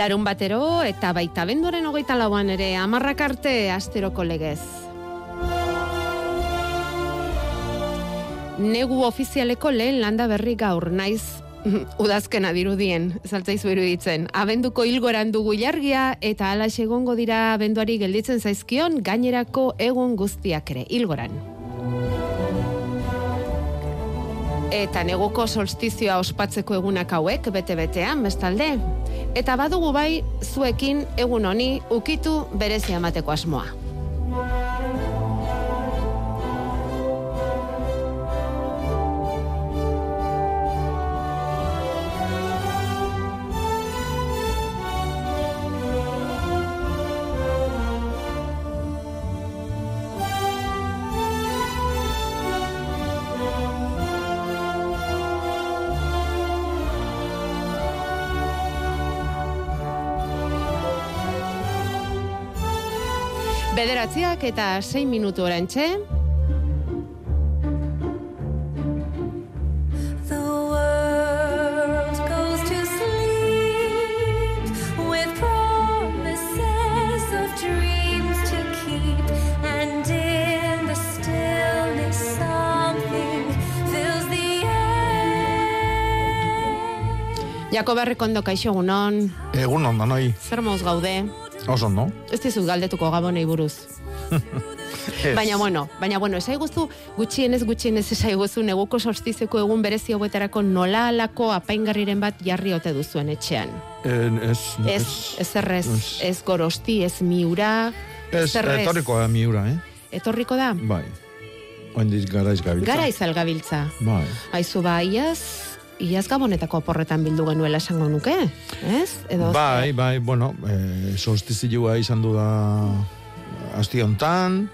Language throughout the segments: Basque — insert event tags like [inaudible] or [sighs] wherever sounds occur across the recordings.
Larun batero eta baita benduaren hogeita lauan ere amarrak arte asteroko legez. Negu ofizialeko lehen landa berri gaur, naiz [laughs] udazkena dirudien, zaltzaizu iruditzen. Abenduko hilgoran dugu jargia eta ala egongo dira abenduari gelditzen zaizkion gainerako egun guztiak ere, hilgoran. Eta neguko solstizioa ospatzeko egunak hauek, bete-betean, bestalde. Eta badugu bai, zuekin egun honi ukitu berezia emateko asmoa. Bederatziak eta 6 minutu orantxe. The world goes to sleep with promises of dreams to keep, and in the stillness, something fills the air. Jakob Errekondo kaixo egunon, Egun ondo noi, zer moz gaude, oso ondo. ez dizut galdetuko gabonei buruz. [laughs] Ez. Baina bueno, baina bueno, esai guztu gutxienez gutxienez esai guztu neguko solstizeko egun berezi hauetarako nola alako apaingarriren bat jarri ote duzuen etxean. En, ez, Ez, ez errez, ez. ez gorosti, ez miura, Ez, ez errez. etorriko da miura, eh? Etorriko da? Bai. Oindiz garaiz gabiltza. Gara izal gabiltza. Bai. Aizu ba, iaz, gabonetako oporretan bildu genuela esango nuke, ez? Edo, Bai, bai, bueno, e, solstizioa izan du da asti hontan,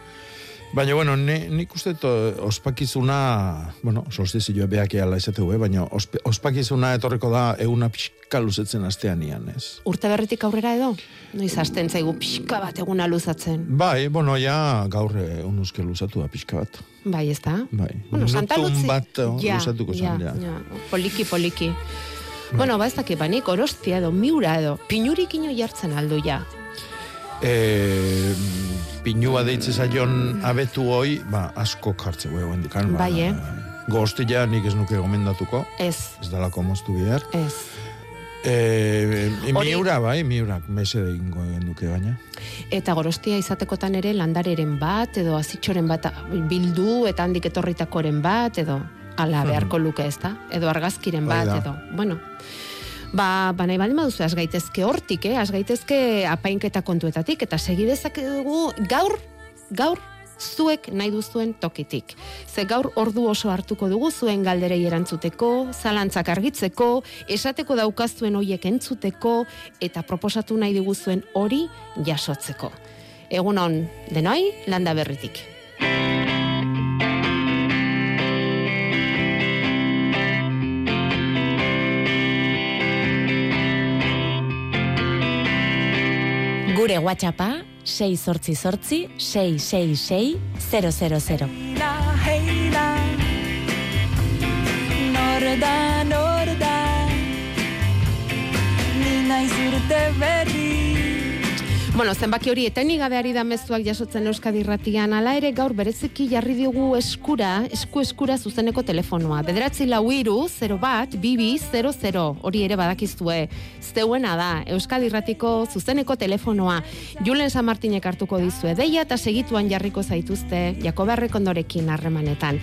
Baina, bueno, ni, nik uste eh, ospakizuna, bueno, solstizioa beak eala esateu, eh? baina ospe, ospakizuna etorriko da eguna pixka luzetzen astean ian, ez? Urte berritik aurrera edo? Noiz hasten zaigu pixka bat eguna luzatzen. Bai, bueno, ja gaur eh, unuzke luzatu da pixka bat. Bai, ez da? Bai, Bueno, Santa Luzi... bat eh, luzatuko zen, ja. ja. Poliki, poliki. Bueno, ba ez dakit, banik orostia edo, miura edo, pinurik ino jartzen aldu ja. E, pinua deitze zaion abetu hoi, ba, asko jartze gue guen dikan. Ba, Bai, eh? Goztila nik ez nuke gomendatuko, Ez, ez dalako moztu behar. ez. E, Hori- miura bai, miurak, mese egingo egin duke baina. Eta gorostia izatekotan ere landareren bat, edo azitxoren bat bildu, eta handik etorritakoren bat, edo ala [laughs] beharko luke ez da? Edo argazkiren bat, edo, bueno. Ba, ba nahi baldin baduzu, az gaitezke hortik, eh? Az gaitezke apainketa kontuetatik, eta segidezak dugu gaur, gaur, zuek nahi duzuen tokitik. Ze gaur ordu oso hartuko dugu zuen galderei erantzuteko, zalantzak argitzeko, esateko daukazuen hoiek entzuteko, eta proposatu nahi diguzuen hori jasotzeko. Egun on, denoi, landa berritik. Gure WhatsAppa 6 sortzi sortzi 666 000. Heila, heila. Nor da, nor da Ni naiz urte berri Bueno, zenbaki hori eteni gabeari da mezuak jasotzen Euskadi irratian, ala ere gaur bereziki jarri diogu eskura, esku eskura zuzeneko telefonoa. Bederatzi lau iru, 0 bat, bibi, 00, hori ere badakizue. Zeuena da, Euskadi irratiko zuzeneko telefonoa. Julen San Martinek hartuko dizue deia eta segituan jarriko zaituzte Jakoberrek ondorekin harremanetan.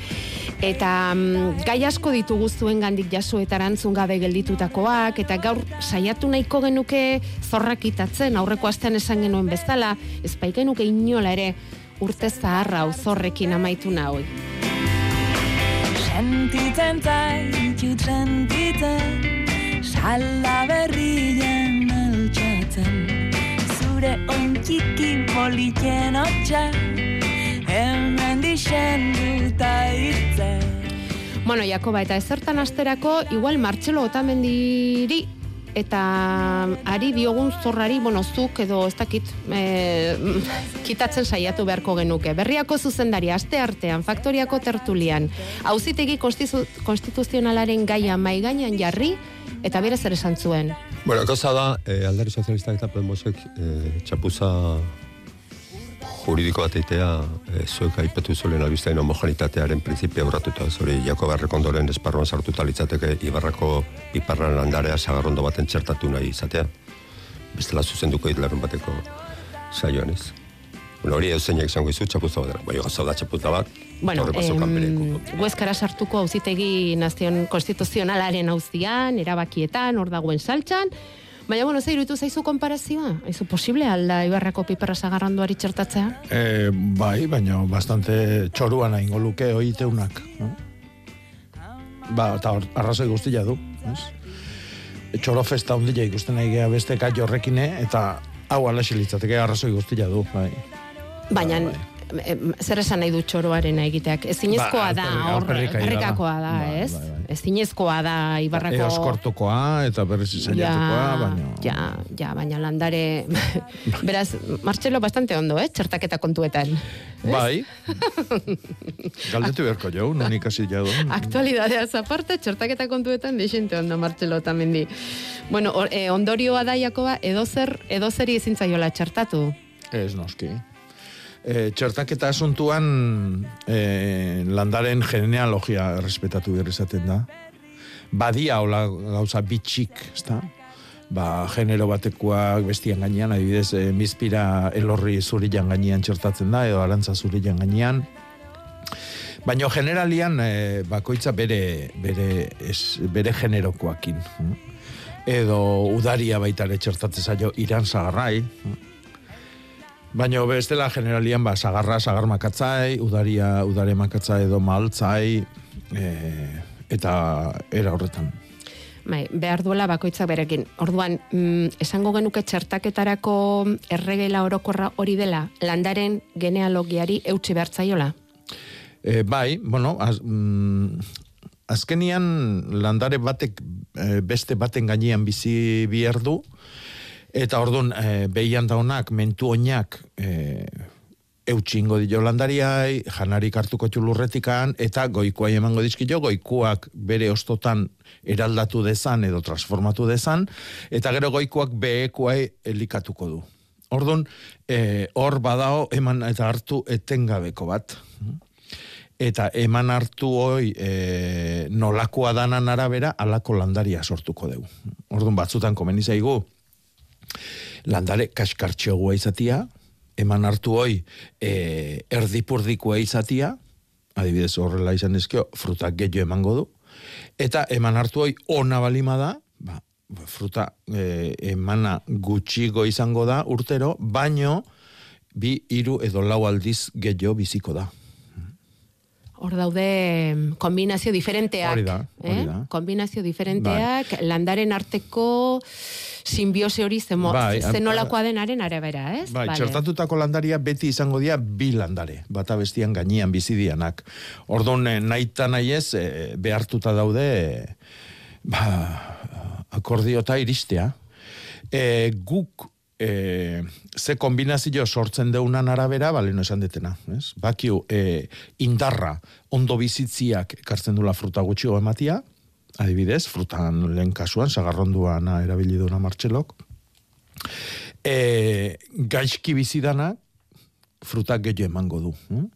Eta mm, gai asko ditugu zuen gandik jaso eta erantzun gabe gelditutakoak, eta gaur saiatu nahiko genuke zorrak itatzen, aurreko astean esan genuen bezala, ez genuke inola ere urte zaharra hau zorrekin amaitu nahi. Sentitzen zaitut sentitzen Sala berrien altxatzen txiki politen hotxa Hemen dixen duta irtzen Bueno, Jakoba, eta ezertan asterako, igual Martxelo Otamendiri eta ari diogun zorrari, bueno, zuk edo ez dakit, e, [laughs] kitatzen saiatu beharko genuke. Berriako zuzendari, aste artean, faktoriako tertulian, hauzitegi konstitu, konstituzionalaren gaia mai gainean jarri, eta bere zer esan zuen. Bueno, gauza da, eh, aldari sozialistak eta Podemosek eh, txapuza juridiko bat eitea, eh, zuek aipatu zuelen albiztain homogenitatearen printzipia aurratuta, zori jako barrekondoren esparruan sartuta litzateke Ibarrako iparran landarea sagarrondo baten txertatu nahi izatea. Bestela zuzenduko hitlerun bateko saioan ez. Bueno, hori euseinak izango izu txapuza bat. Bai, gauza da txapuza bat, Bueno, em, Hueskara sartuko auzitegi nazion konstituzionalaren auzian, erabakietan, hor dagoen saltxan, Baina, bueno, zei iruditu zaizu konparazioa? Aizu, posible alda Ibarrako piperra zagarranduari txertatzea? E, bai, baina bastante txoruan aingo luke oiteunak. No? Ba, eta arrazoi guztia du. Ez? Txoro festa ondila ikusten nahi gea beste kai horrekine, eta hau alaxi litzateke arrazoi guztia du. Bai. Baina, Bai, em, zer esan nahi du txoroaren egiteak? Ezinezkoa Ba, da, hor, alperrikaia da. Bai, ez? bai, bai. Ezinezkoa da Ibarrako... Eos kortukoa, eta berriz izaiatukoa, baina... ja, ja, baina landare... [laughs] Beraz, Martxelo bastante ondo, eh? Txertaketa kontuetan. Bai. [laughs] Galdetu beharko jau, non ikasi jau. Aktualidadea aparte, txertaketa kontuetan desente ondo Martxelo tamendi. Bueno, or, eh, ondorioa da, Jakoba, edozer, edozeri ezin zaiola txertatu. Ez noski. E, txertaketa asuntuan e, landaren genealogia respetatu behar izaten da. Badia hola gauza bitxik, ezta? Ba, genero batekoak bestian gainean, adibidez, e, mizpira elorri zurilan gainean txertatzen da, edo arantza zurilan gainean. Baina generalian e, bakoitza bere, bere, es, bere generokoakin. hm? Edo udaria baita ere txertatzen zaio iran zagarrai. Baina bestela generalian ba, sagarra, sagar makatzai, udaria, udare makatzai edo maltzai, e, eta era horretan. Bai, behar duela bakoitzak berekin. Orduan, mm, esango genuke txertaketarako erregela orokorra hori dela, landaren genealogiari eutxi behartzaiola. E, bai, bueno, az, mm, azkenian landare batek e, beste baten gainean bizi behar du, eta orduan e, behian daunak, mentu oinak, e, eutxingo dio landariai, janarik hartuko txulurretikan, eta goikoai emango dizkio, goikuak bere ostotan eraldatu dezan edo transformatu dezan, eta gero goikoak behekoai elikatuko du. Orduan, e, hor badao eman eta hartu etengabeko bat. Eta eman hartu hoi e, nolakoa danan arabera alako landaria sortuko dugu. Orduan batzutan komeni zaigu landare kaskartxogua izatia, eman hartu hoi e, erdipurdikoa izatia, adibidez horrela izan ezkio, frutak gehiago emango du, eta eman hartu hoi ona balima da, ba, fruta e, emana gutxigo izango da urtero, baino bi hiru edo lau aldiz gehiago biziko da. Hor daude kombinazio diferenteak. Hori da, hori eh? da. Kombinazio diferenteak, landaren arteko simbiose hori zemo, Bai, zenolakoa denaren arabera, ez? Bai, Vale. txertatutako landaria beti izango dira bi landare, bata bestian gainean bizidianak. Orduan, eh, nahi eta nahi ez, eh, behartuta daude, eh, ba, akordiota iristea. E, guk e, ze kombinazio sortzen deunan arabera, bale, no esan detena. Ez? Bakiu, e, indarra ondo bizitziak ekartzen dula fruta gutxigo ematia, adibidez, frutan lehen kasuan, sagarronduan erabili duna martxelok, e, gaizki bizidana fruta gehiago emango du. hm?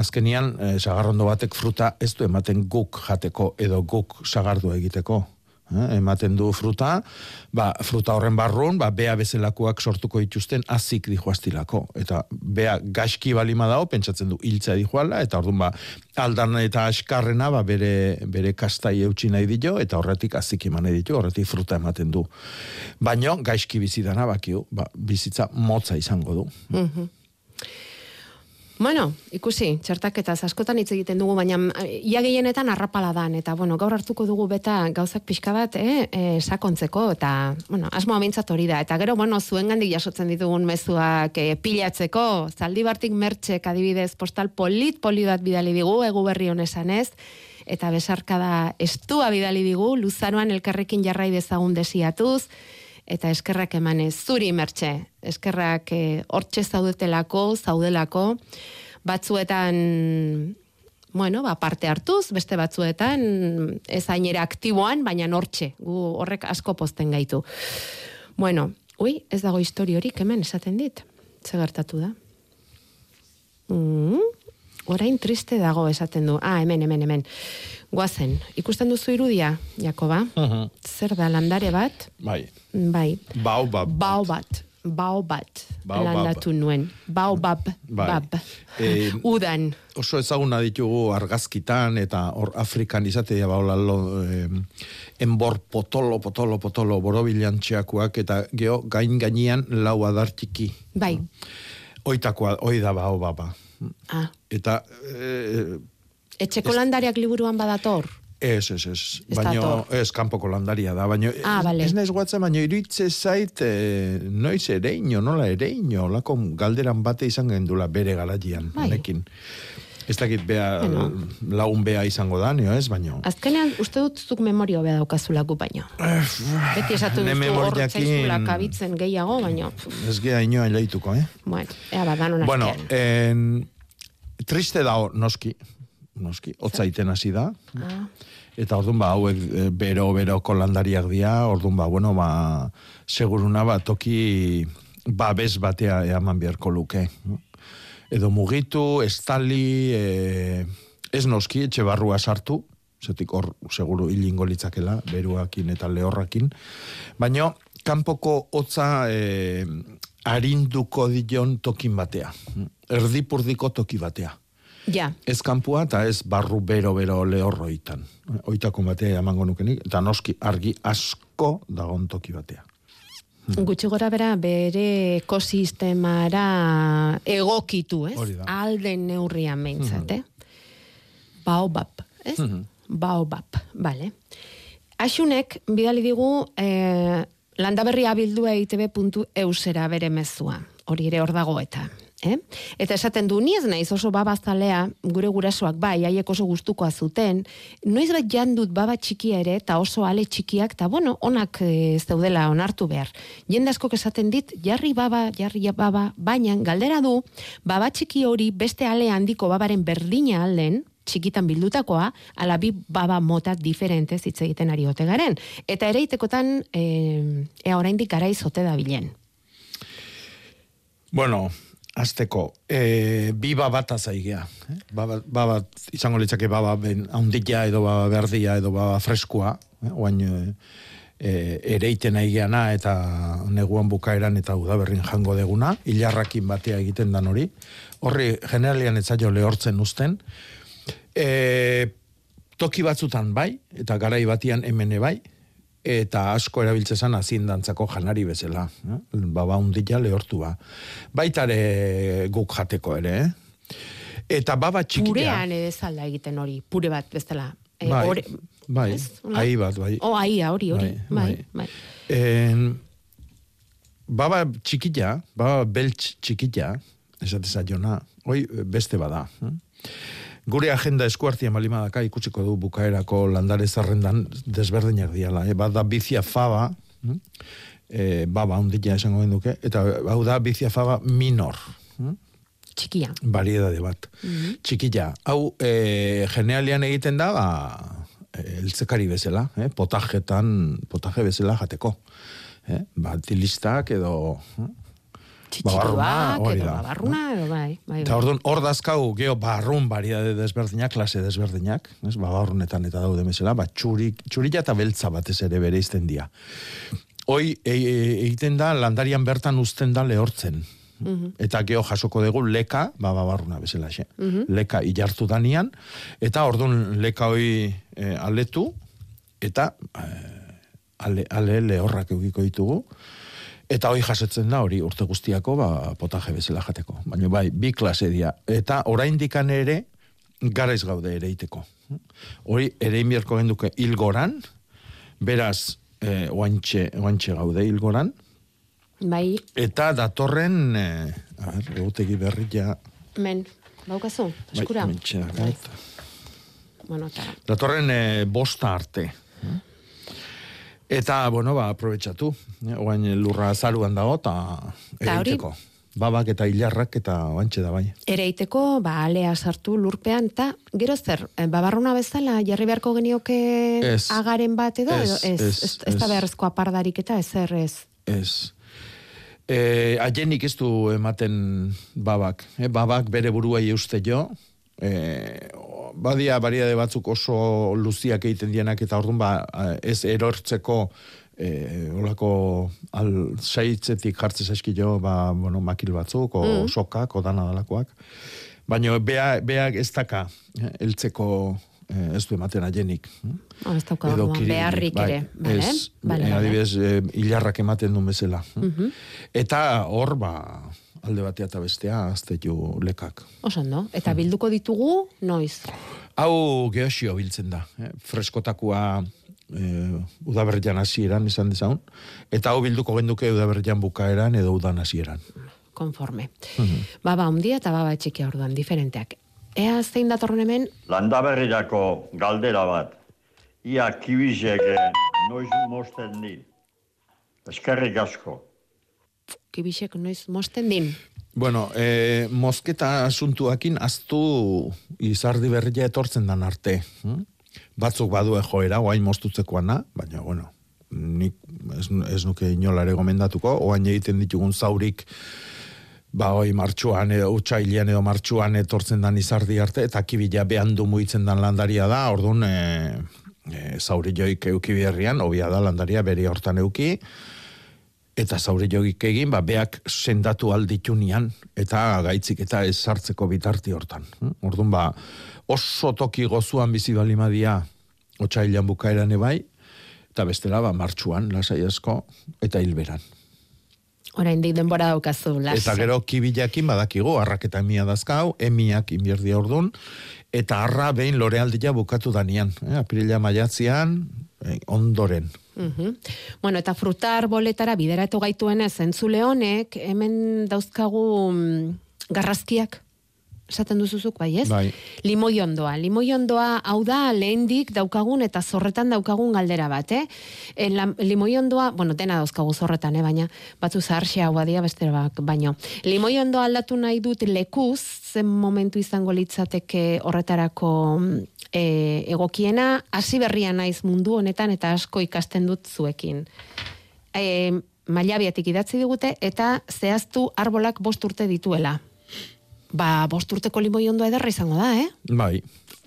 Azkenian, e, sagarrondo batek fruta ez du ematen guk jateko edo guk sagardu egiteko. Eh, ematen du fruta, ba, fruta horren barrun, ba, bea bezalakoak sortuko dituzten azik dijoaztilako. Eta bea gaizki balima dago, pentsatzen du hiltza dijoala, eta orduan ba, aldan eta askarrena ba, bere, bere kastai eutxi nahi dio, eta horretik azik eman ditu, horretik fruta ematen du. Baino, gaizki bizidana bakiu, ba, bizitza motza izango du. Bueno, ikusi, txertaketaz askotan hitz egiten dugu, baina eh, ia gehienetan arrapala dan, eta bueno, gaur hartuko dugu beta gauzak pixka bat, eh, eh, sakontzeko, eta, bueno, asmoa mintzat hori da, eta gero, bueno, zuen gandik jasotzen ditugun mezuak eh, pilatzeko, zaldibartik mertxek adibidez postal polit poli bat bidali digu, egu berri honesan ez, eta besarkada estua bidali digu, luzaroan elkarrekin jarrai dezagun desiatuz, eta eskerrak emanez zuri mertxe, eskerrak eh, hortxe zaudetelako, zaudelako, batzuetan bueno, ba, parte hartuz, beste batzuetan ez ainera aktiboan, baina nortxe, gu horrek asko posten gaitu. Bueno, ui, ez dago histori horik hemen esaten dit, ze gertatu da. Mm, orain triste dago esaten du. Ah, hemen, hemen, hemen. Guazen, ikusten duzu irudia, Jakoba? Mhm. Zer da, landare bat? Bai, Bai. bau bat. Bau bat. Bau bat. Baobab. Landatu nuen. Bau bab. Bai. Bab. Eh, [laughs] Udan. oso ezaguna ditugu argazkitan eta hor Afrikan izatea baula lo, eh, enbor potolo, potolo, potolo, borobilantxeakoak eta geho gain gainean lau adar txiki. Bai. Oitakoa, oi da bao baba. Ah. Eta eh, Etxeko landareak liburuan badator. Ez, ez, ez. Baina, ez, kanpoko landaria da. Baina, Ah, bale. ez naiz guatzen, baina iritze zait, e, noiz ereino, nola ereino, lako galderan bate izan gendula bere galadian, Bai. honekin. Ez dakit bea, Bueno. lagun bea izango da, nio ez, baina... Azkenean, uste dut zuk memoria hobea daukazulako baino. Beti esatu duzu hor memoriakin- zaizula kabitzen gehiago, baino, Ez gea inoan leituko, eh? bueno, ea bat danon Bueno, en, triste da hor, noski, noski, hotzaiten hasi da. Ah. Eta orduan ba, hauek eh, bero, beroko landariak dira, orduan ba, bueno, ba, seguruna ba, toki babes batea eman beharko luke. Edo mugitu, estali, e, ez noski, etxe barrua sartu, zetik hor, seguru hilingo litzakela, beruakin eta lehorrakin, baina kanpoko hotza e, arinduko dion tokin batea. Erdipurdiko toki batea. Ja, Ez kanpua eta ez barru bero-bero lehorroitan. Oitako batea emango nukenik, eta noski argi asko dagon toki batea. gutxi gora bera bere ekosistemara egokitu, ez? Alden neurrian behintzat, eh? Baobab, ez? Baobab, bale. Axunek, bidali digu, eh, landaberria bildua itb.eusera bere mezua. Hori ere hor dago eta. Eh? Eta esaten du, ni ez naiz oso babazalea, gure gurasoak bai, haiek oso gustukoa zuten, noiz bat jandut baba txikia ere, eta oso ale txikiak, eta bueno, onak e, zeudela onartu behar. Jende askok esaten dit, jarri baba, jarri baba, baina galdera du, baba txiki hori beste ale handiko babaren berdina alden, txikitan bildutakoa, ala bi baba mota diferente hitz egiten ari ote garen. Eta ere itekotan, e, ea oraindik garaiz ote da bilen. Bueno, azteko, e, bi babata zaigea. Eh? Baba, baba, izango litzake baba ben haundila edo baba berdia edo baba freskua, eh? oain e, ereiten aigeana eta neguan bukaeran eta udaberrin jango deguna, hilarrakin batea egiten dan hori. Horri generalian etzaio lehortzen uzten. E, toki batzutan bai, eta garai batian hemen bai, eta asko erabiltzezan azindantzako janari bezala. Eh? Baba undila lehortu ba. Baitare guk jateko ere, eh? Eta baba txikia... Purean ere zalda egiten hori, pure bat bezala. E, Bai, ore- bai, ahi bat, bai. O, aia, hori, hori. Bai, Bai, bai. bai. En, baba txikila, baba beltx txikila, esate zaiona, hoi beste bada. hm? Gure agenda eskuartia malimadaka ikutsiko du bukaerako landare zerrendan desberdinak diala. Eh? Bada bizia faba, e, baba ondila esango genduke, eta hau da bizia faba minor. hm? Txikia. variedade bat. Txikila, hau e, genealian egiten da, ba, e, eltzekari bezala, eh? potajetan, potaje bezala jateko. Eh? Ba, edo... eh? Txitxituak, edo babarruna, edo bai. bai, bai. orduan, hor dazkau, geho, barrun variedade desberdinak, klase desberdinak, ez? babarrunetan eta daude mesela, ba, txurik, txurila eta beltza batez ere bere izten dia. Hoi, e, e, egiten da, landarian bertan uzten da lehortzen. Eta geho jasoko dugu leka, ba, babarruna bezala, xe. Leka ilartu danian, eta orduan leka hoi e, aletu, eta e, ale, ale lehorrak eukiko ditugu. Eta hori jasetzen da hori urte guztiako ba, potaje bezala jateko. Baina bai, bi klase dira. Eta oraindikan ere, garaiz gaude ere iteko. Hori ere inbierko genduke hilgoran, beraz, eh, oantxe, oantxe gaude hilgoran, Bai, eta datorren, eh, a ber, egutegi berri ja... men, baukazu, eskura. Bai, mentxe dakat. Bueno, eta, Datorren eh, bosta arte. Eta, bueno, ba, aprobetsatu. Oain lurra zaruan dago, eta egiteko. Babak eta hilarrak eta oantxe da bai. ere iteko, ba, alea sartu lurpean, eta gero zer, eh, babarruna bezala, jarri beharko genioke Ez. agaren bat edo, Ez, edo ez, ez, ez, ez da ez. beharrezko apardarik eta ezer ez. Ez. E, aienik ez du ematen babak. E, babak bere buruai uste jo. E, badia bariade batzuk oso luziak egiten dienak eta orduan ba, ez erortzeko e, olako al saitzetik jartze zaizki jo ba, bueno, makil batzuk, o Mm. sokak, o dana dalakoak. Baina bea, beak ez daka eh, heltzeko eh, ez du ematen aienik. Oh, ez dauka Edo orduan, kiririk, beharrik bai, ere. Bale? Ez, Bale, eh, bale. adibidez, eh, hilarrak ematen duen bezala. Eta hor, ba, alde batea eta bestea, azte jo lekak. Oso ondo. Eta bilduko ditugu, noiz? Hau geosio biltzen da. Eh? Freskotakua eh, udaberrian hasieran izan dezaun. Eta hau bilduko genduke udaberrian bukaeran edo udan hasieran. Konforme. Baba ondia eta baba txikia orduan, diferenteak. Ea zein datorren hemen, Landaberrirako galdera bat. Ia kibizek eh, noiz mosten di. Eskerrik asko. Kibisek noiz mosten din. Bueno, eh, mosketa asuntuakin aztu izardi berria etortzen dan arte. hm? Batzuk badue joera, oain mostutzekoana, baina, bueno, nik ez, ez nuke inolare gomendatuko, oain egiten ditugun zaurik, ba, oi, martxuan edo, utxailean edo martxuan etortzen dan izardi arte, eta kibila behan du muitzen dan landaria da, orduan, e, e, zauri joik euki berrian, obia da landaria beri hortan euki, eta zauri jogik egin, ba, beak sendatu alditunian, eta gaitzik eta ez sartzeko bitarti hortan. hm? Orduan, ba, oso toki gozuan bizi balimadia otxailan bukaeran ebai, eta bestela, ba, martxuan, lasai asko, eta hilberan. Oraindik denbora daukazu, lasai. Eta gero kibilakin badakigu, arrak eta emia dazkau, emiak inbierdi ordun, eta arra behin lorealdia bukatu danian. Eh? Apirila maiatzean, eh, ondoren. Mhm. Bueno, eta frutar boletara bideratu gaituenez entzule honek, hemen dauzkagu mm, garrazkiak, esaten duzuzuk, bai, ez? Bai. Limoiondoa. Limoiondoa hau da lehendik daukagun eta zorretan daukagun galdera bat, eh? E, la, limoiondoa, bueno, dena dauzkagu zorretan, eh? baina batzu zaharxea hau badia besterak baino. Limoiondoa aldatu nahi dut lekuz, zen momentu izango litzateke horretarako mm, e, egokiena, hasi berria naiz mundu honetan eta asko ikasten dut zuekin. E, mailabiatik idatzi digute eta zehaztu arbolak bost urte dituela. Ba, bost urteko limoiondoa ederra izango da, eh? Bai,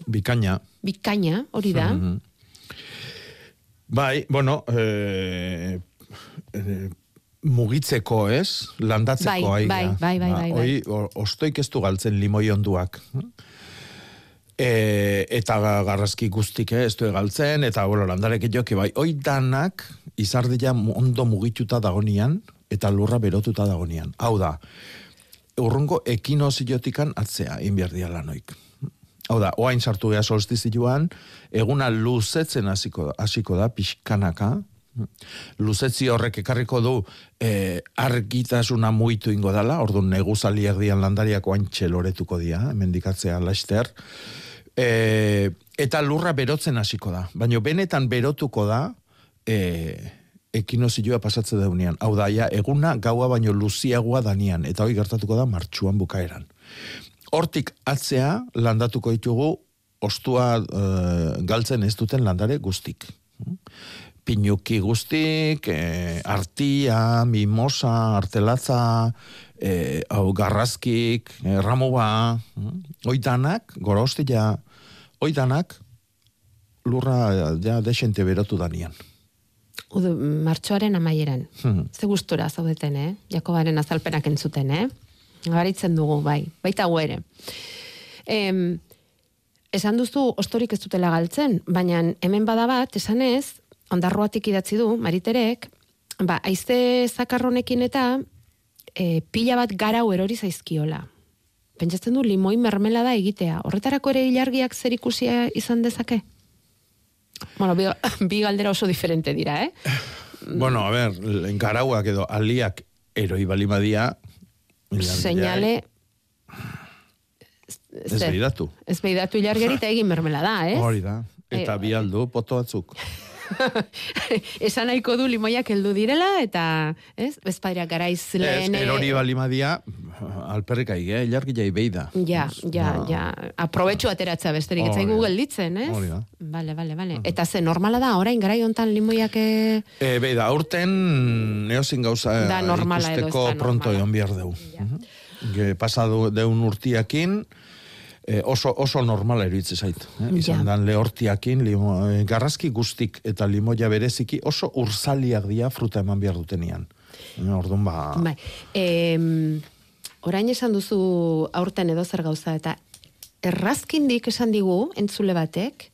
bikaina. Bikaina, hori da. Mhm. Bai, bueno, eh, eh, mugitzeko, ez? Landatzeko Bai, aiga. bai, bai, bai, bai, bai. Hoi, ostoik ez du galtzen limoi onduak. E, eta garrazki guztik eh, ez du galtzen, eta bueno, landarek joki bai, hoi danak izardia mu- ondo mugituta dagonian, eta lurra berotuta dagonian. Hau da, urrungo ekinoziotikan atzea, inbierdia lanoik. Hau da, oain sartu geha solstizioan, eguna luzetzen hasiko hasiko da, pixkanaka, luzetzi horrek ekarriko du eh, argitasuna muitu ingo dala, orduan neguzali erdian landariako antxe loretuko dia, mendikatzea laster, e, eta lurra berotzen hasiko da. Baina benetan berotuko da, e, ekinozioa pasatze daunean. Hau da, ja, eguna gaua baino luziagoa danian, eta hori gertatuko da martxuan bukaeran. Hortik atzea landatuko ditugu ostua eh, galtzen ez duten landare guztik. Pinuki guztik, e, artia, mimosa, artelatza, e, hau garrazkik, e, ramoba, oidanak, gorostia, oidanak, lurra ja desente berotu danian. Udu, martxoaren amaieran. Hmm. Ze gustura zaudeten, eh? Jakobaren azalpenak entzuten, eh? Garitzen dugu, bai. Baita gu ere. Em, esan duzu ostorik ez dutela galtzen, baina hemen bada bat, esan ez, ondarroatik idatzi du, mariterek, ba, aizte zakarronekin eta e, pila bat garau erori zaizkiola. Pentsatzen du limoi mermelada egitea. Horretarako ere ilargiak zer ikusia izan dezake? Bueno, bi, [laughs] bi galdera oso diferente dira, eh? [sighs] Bueno, a ver, garauak edo aliak eroi balimadia... Seinale... Ez behiratu. Ez behiratu ilargeri eta egin mermelada, eh? Hori da. Eta Eh, bi poto batzuk. [laughs] [laughs] Esan nahiko du limoiak heldu direla, eta, ez? Ez badira garaiz Ez, lehen... eh, erori balimadia, alperrik aigea, ilargi jai beida. Ja, ja, Ba, ja. Aprobetxu ateratzea besterik, ez zaigu da. gelditzen, ez? Hori da. Bale, bale, bale. Eta ze, normala da, orain garai hontan limoiak... eh, E, beida, aurten neozin gauza Da normala edo ez ikusteko da pronto egon behar deu. Ge, pasadu deun urtiakin, e, oso, oso normala eruitze zait. Eh? Izan Ja. dan lehortiakin, limo, e, garrazki guztik eta limoia bereziki oso urzaliak dia fruta eman behar dutenian. E, orduan ba... Bai. Em, orain esan duzu aurten edo zer gauza, eta errazkindik esan digu, entzule batek,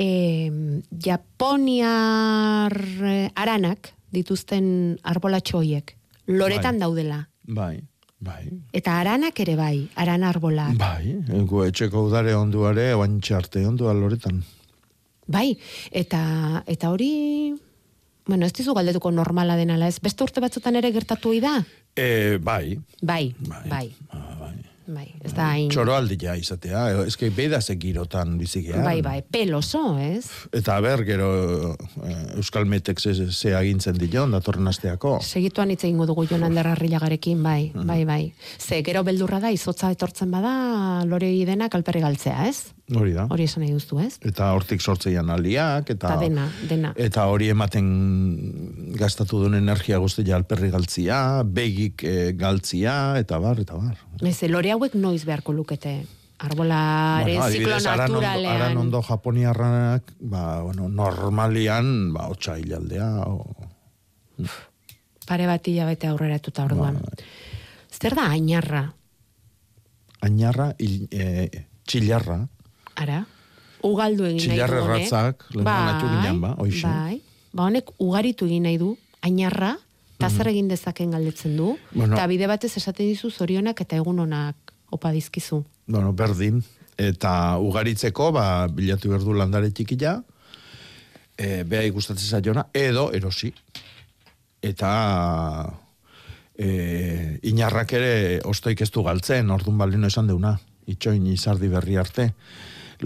em, Japoniar eh, aranak dituzten arbolatxo hoiek, loretan Bai. daudela. Bai, bai. Eta aranak ere bai, aran arbolak. Bai, ego etxeko udare onduare, oain txarte ondua loretan. Bai, eta, eta hori, bueno, ez dizu galdetuko normala denala, ez? Beste urte batzutan ere gertatu da? E, bai, Bai, bai, bai, Ah, bai. Bai, ez da hain... Txoroaldia izatea, eske beidaz girotan bizigean. Bai, bai, peloso, ez? Eta ber, gero eh, Euskal Metek ze, ze agintzen dion, datorren asteako. Segituan hitz egingo dugu Jon Ander Arrillagarekin, bai, bai, bai. Ze, gero beldurra da, izotza etortzen bada, lore denak alperri galtzea, ez? Hori da. Hori esan nahi duzu, ez? Eta hortik sortzeian aliak, eta... Ta dena, dena. Eta hori ematen gastatu duen energia guztia alperri galtzia, begik eh, galtzia, eta bar, eta bar. Ez, lore hauek noiz beharko lukete? Arbolaren ziklo aran ondo, naturalean. aran ondo japoniarranak, ba, bueno, normalian, ba, otxa hilaldea, o... Pare bat hilabete aurreratuta orduan. Bai, Zer da ainarra? Añarra, il, eh, txilarra, Ara? Ugaldu egin nahi du Txilarre honek. ratzak, natu ginen, ba, hoxe. Bai, ba honek ugaritu egin nahi du, ainarra, eta zer egin dezaken galdetzen du. Bueno. eta bide batez esaten dizu zorionak eta egun onak opa dizkizu. bueno, berdin, eta ugaritzeko, ba, bilatu berdu landare txikila, e, beha ikustatzen zaiona, edo erosi. Eta e, inarrak ere ostoik ez du galtzen, ordun balino esan deuna, itxoin izardi berri arte.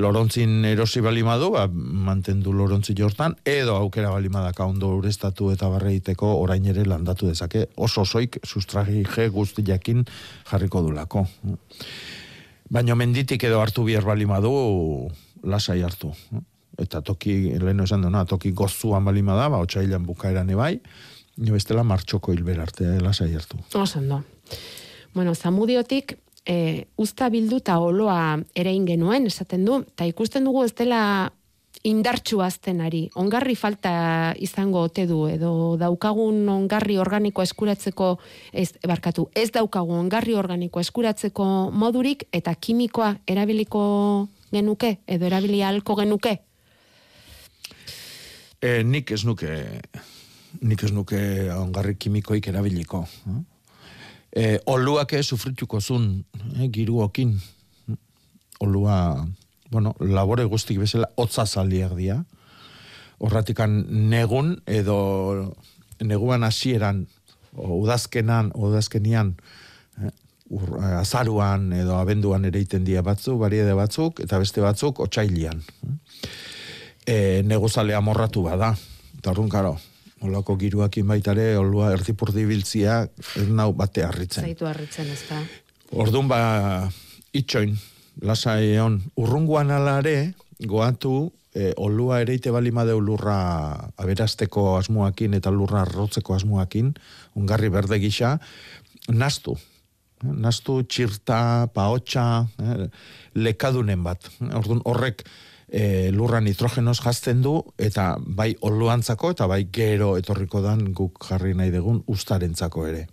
Lorontzin erosi balimadu, ba, mantendu lorontzi jortan, edo aukera balimadaka ondo urestatu eta barreiteko orain ere landatu dezake, oso osoik sustragije guztiakin jarriko dulako. Baina menditik edo hartu bihar balimadu, lasai hartu. Eta toki, leheno esan duna, toki gozuan balimada, ba, otxailan bukaeran ebai, bestela martxoko hilber arte lasai hartu. Osan do. Bueno, zamudiotik, e, usta bildu eta oloa ere genuen, esaten du, eta ikusten dugu ez dela indartxu azten ari. Ongarri falta izango ote du, edo daukagun ongarri organiko eskuratzeko, ez, barkatu, ez daukagun ongarri organiko eskuratzeko modurik, eta kimikoa erabiliko genuke, edo erabili halko genuke. E, nik ez nuke, nik ez nuke ongarri kimikoik erabiliko. E, oluak ez sufrituko zun, e, giruokin. Olua, bueno, labore guztik bezala, hotza zaliak dira. Horratikan negun, edo neguan hasieran udazkenan, o udazkenian, eh, ur, eh, azaruan edo abenduan ere iten dira batzuk, bariede batzuk, eta beste batzuk otxailian. E, negozalea morratu bada. Eta orduan, karo, olako giruakin baitare, olua erdipurdi biltzia, ez nau bate harritzen. Zaitu harritzen ez da. Orduan ba, itxoin, lasai on, urrunguan alare, goatu, e, olua ereite balimade lurra aberasteko asmoakin eta lurra arrotzeko asmoakin, ongarri berde gisa, nastu. Nastu txirta, paotxa, eh, lekadunen bat. Orduan horrek e, lurra nitrogenoz jazten du, eta bai oluantzako eta bai gero etorriko dan guk jarri nahi dugun ustarentzako ere.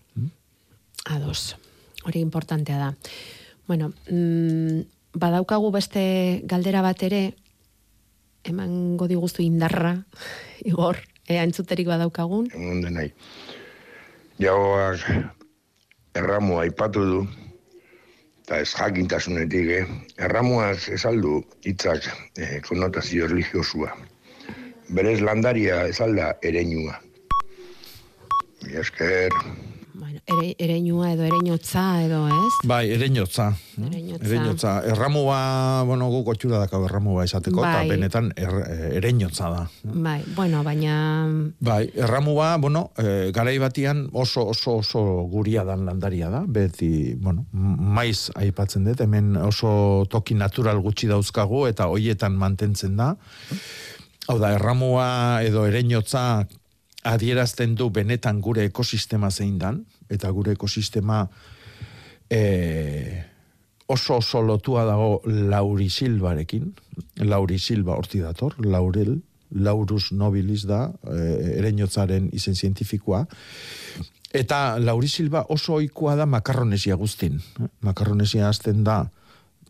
Ados. Hori importantea da. Bueno, mm, badaukagu beste galdera bat ere, emango diguztu indarra, [laughs] Igor, Ea entzuterik badaukagun. egun denai. Jagoak erramua aipatu du, eta ez jakintasunetik, eh? Erramuaz esaldu hitzak eh, konotazio religiosua. Berez landaria esalda ereinua. Mila esker, Bueno, ere, ereinua edo ereinotza edo, ez? Bai, ereñotza. Ereñotza. Ereñotza. Erramua, bueno, guk otxura dakau erramua esateko, eta Bai. benetan er, ereñotza da. Bai, bueno, baina... Bai, erramua, bueno, e, garai batian oso oso oso guria dan landaria da, beti, bueno, maiz aipatzen dut, hemen oso toki natural gutxi dauzkagu eta hoietan mantentzen da. Hau da, erramua edo ereñotza adierazten du benetan gure ekosistema zein dan, eta gure ekosistema e, oso oso lotua dago Lauri Silbarekin, Lauri Silba horti dator, Laurel, Laurus nobilis da, e, ereñotzaren izen zientifikoa, eta Lauri Silba oso ohikoa da makarronesia guztin. eh? Makarronesia azten da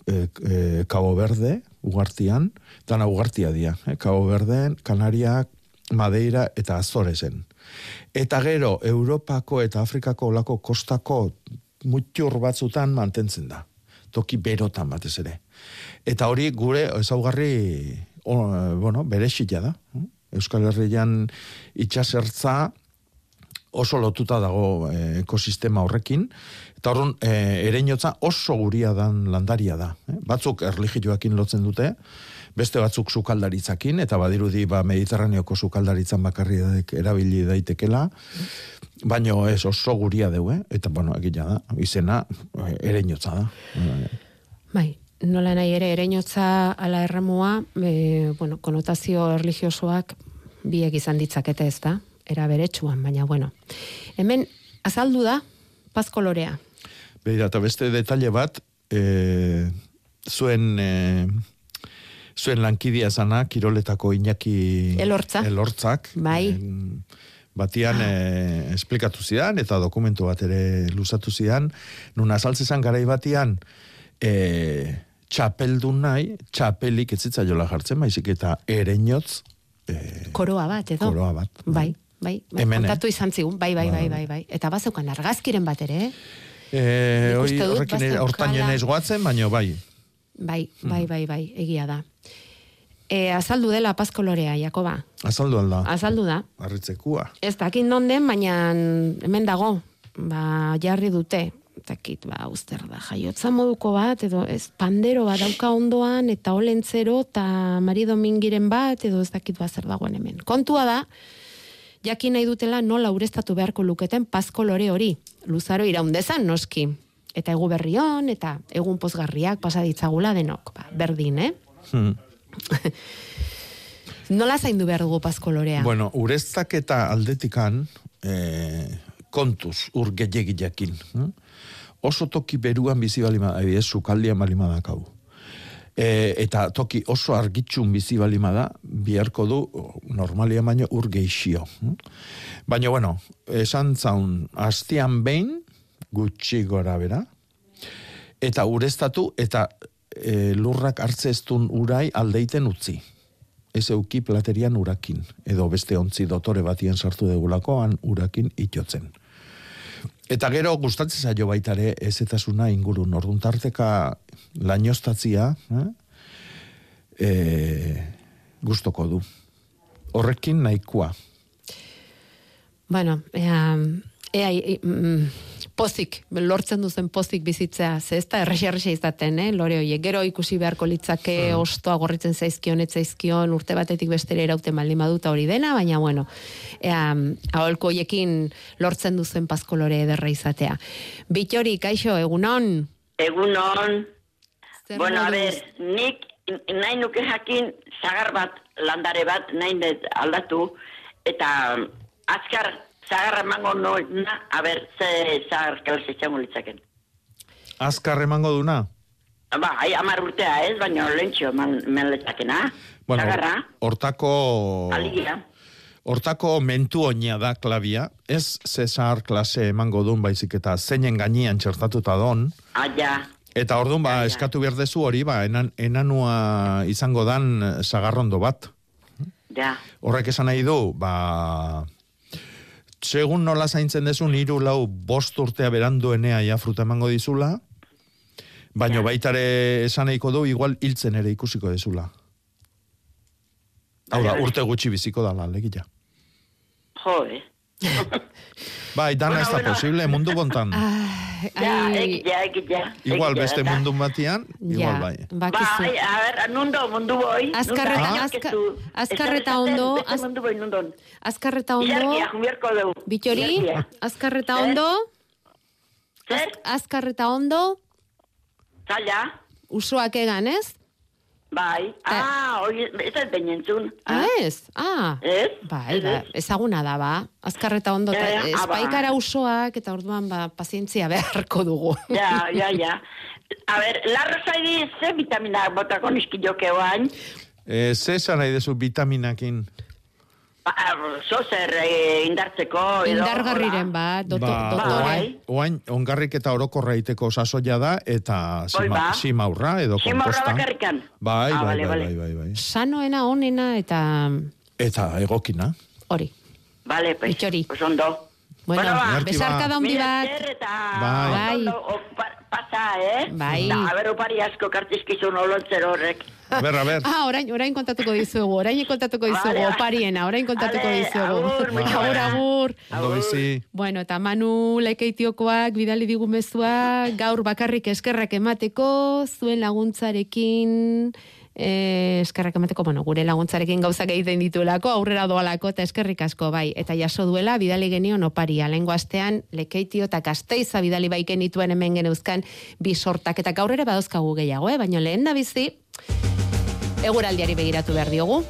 e, e, Cabo Verde, ugartian, dana ugartia dia, eh? Cabo Verde, Kanariak, Madeira eta Azoresen. Eta gero, Europako eta Afrikako olako kostako mutxur batzutan mantentzen da. Toki berotan batez ere. Eta hori gure ezaugarri o, bueno, berexila da. Euskal Herrian itxasertza oso lotuta dago eh, ekosistema horrekin, eta horren eh, ereñotza oso guria dan landaria da. Eh? Batzuk erligioakin lotzen dute, beste batzuk sukaldaritzakin, eta badirudi ba, mediterraneoko sukaldaritzan bakarri erabili daitekela, baino ez oso guria deu, eh? eta bueno, egila da, izena eh, ereñotza da. Eh, Bai, nola nahi ere, ereinotza ala erramua, e, bueno, konotazio erligiosoak biek izan ditzakete ez da, era beretsuan, baina bueno. Hemen, azaldu da, pazkolorea. Begira, eta beste detalle bat, e, zuen, e, zuen lankidia zana, kiroletako Iñaki Elortza. Elortzak. Bai. em, batian e, esplikatu zidan, eta dokumentu bat ere luzatu zidan, nun azaltzezan garai batian, e, txapeldun nahi, txapelik ez zitzaiola jartzen, baizik eta ereñotz, e, Koroa bat, edo? Koroa bat, Bai, bai, bai Hemen, eh? kontatu izan zigun, bai, bai, bai, bai, bai. Eta bazeukan argazkiren bat ere, eh? e, hori horrekin hortan jenez goatzen, baino bai. Bai, bai, bai, bai, egia da. E, azaldu dela pazkolorea, Jakoba. Azaldu alda, Azaldu da. arritzekua. Ez dakit non den, baina hemen dago, ba, jarri dute, dakit, ba, uster da, jaiotza moduko bat, edo ez pandero bat dauka ondoan, eta olentzero, eta Mari Domingiren bat, edo ez dakit ba zer dagoen hemen. Kontua da, jakin nahi dutela nola ureztatu beharko luketen pazkolore hori, luzaro iraundezan noski. Eta egu berrion, eta egun pozgarriak pasaditzagula denok, ba, berdin, eh? Hmm. [laughs] Nola zaindu behar dugu pazkolorea? Bueno, ureztak eta aldetikan eh, kontuz ur gehiagilekin. hm? Oso toki beruan bizi balima, adibidez, sukaldian balima dakau. E, eta toki oso argitxun bizi balima da, biharko du normalia baino ur geixio. hm? Baina, bueno, esan zaun, hastian behin, gutxi gora bera, eta ureztatu, eta e, lurrak hartzeztun urai aldeiten utzi ez euki platerian urakin, edo beste ontzi dotore batien sartu degulakoan urakin itjotzen. Eta gero gustatzen zaio baita ere ezetasuna ingurun, orduan tarteka lainostatzia, eh? e, gustoko du. Horrekin nahikoa. Bueno, ea, ea, i- mm, pozik, lortzen duzen pozik bizitzea, ze ez da errexe errexe izaten, eh, lore horiek. Gero ikusi beharko litzake ostoa gorritzen zaizkion, ez zaizkion, urte batetik bestera irauten baldin baduta hori dena, baina bueno, ea, aholko hoiekin lortzen duzen pazkolore ederra izatea. Bitori, kaixo, egunon? Egunon, Zer bueno, a ber, nik nahi nuke jakin zagar bat, landare bat, nahi dut aldatu, eta azkar zagarra emango noena, a ber, ze zagar klase txango litzaken. Azkar emango duna? Ba, hai, amar urtea ez, baina lentxo eman, eman litzakena. zagarra, hortako... aligia. Hortako mentu oina da klabia, ez Cesar klase emango dun baizik eta zeinen gainean txertatuta don, Aia, eta orduan ba, eskatu behar dezu hori, ba, enan, enanua izango dan sagarrondo bat. Ja. Horrek esan nahi du, ba, segun nola zaintzen dezun, hiru lau bost urtea beranduenea ja fruta emango dizula, baino baitare esan nahiko du, igual hiltzen ere ikusiko dezula. Hau da, urte gutxi biziko da legia. Jo, eh. [laughs] Bai, dana Bueno, ez da bueno. posible, mundu kontan. Ja, Ai, ek, ja, ek, ja. igual Ek, beste mundu batian, igual ja, bai. bakizu. Bai, a ver, nundo, mundu boi. Azkarreta- Nunda, azka- azkarreta ondo, az- mundu boi, nundon. Azkarreta ondo, bitori, azkarreta ondo, Zer? azkarreta ondo, Zaila? usoak egan, ez? Bai. Ah, hori, ez ez benentzun. Ah, ez? Ah, Ez? bai, Ez, ba, ez? ezaguna da, ba. Azkarreta ondo, Ja, ja, eta ah, ba. espaikara usoak, eta orduan, ba, pazientzia beharko dugu. Ja, ja, [laughs] ja. A ver, larro zaidi ze vitamina botako nizkiloke oain. E, ze esan nahi dezu vitaminakin? Ba, zo zer eh, indartzeko edo... Indargarriren bat, doto, ba, dotore. oain, oain, ongarrik eta orokorra iteko sasoia da, eta sima, ba. simaurra edo Simaurra komposta. bakarrikan. Bai, Ah, bai, bale, bai, bai, bai, bai. Sanoena, onena, eta Eta egokina. hori. Vale, pues, Bitxori. pues ondo. Bueno, ba, Ederki, besarka ba. da mila bat. eta Bai. Bai. pasa, eh? Bai. Da, a ber, opari asko kartizkizun olontzer horrek. A ber, a ber. Ah, orain, orain kontatuko dizugu, orain kontatuko dizugu, opariena, orain kontatuko dizugu. agur, agur. Ondo bizi. Bueno, eta Manu lekeitiokoak bidali digu mezua, gaur bakarrik eskerrak emateko, zuen laguntzarekin, eh, eskerrak emateko, bueno, gure laguntzarekin gauzak egiten dituelako, aurrera doalako eta eskerrik asko bai. Eta jaso duela, bidali genion oparia, lehengo astean, lekeitio eta gazteiza bidali baiken dituen hemen geneuzkan bi sortak, eta gaur ere badauzkagu gehiago, eh? baina lehen da bizi, eguraldiari begiratu behar diogu.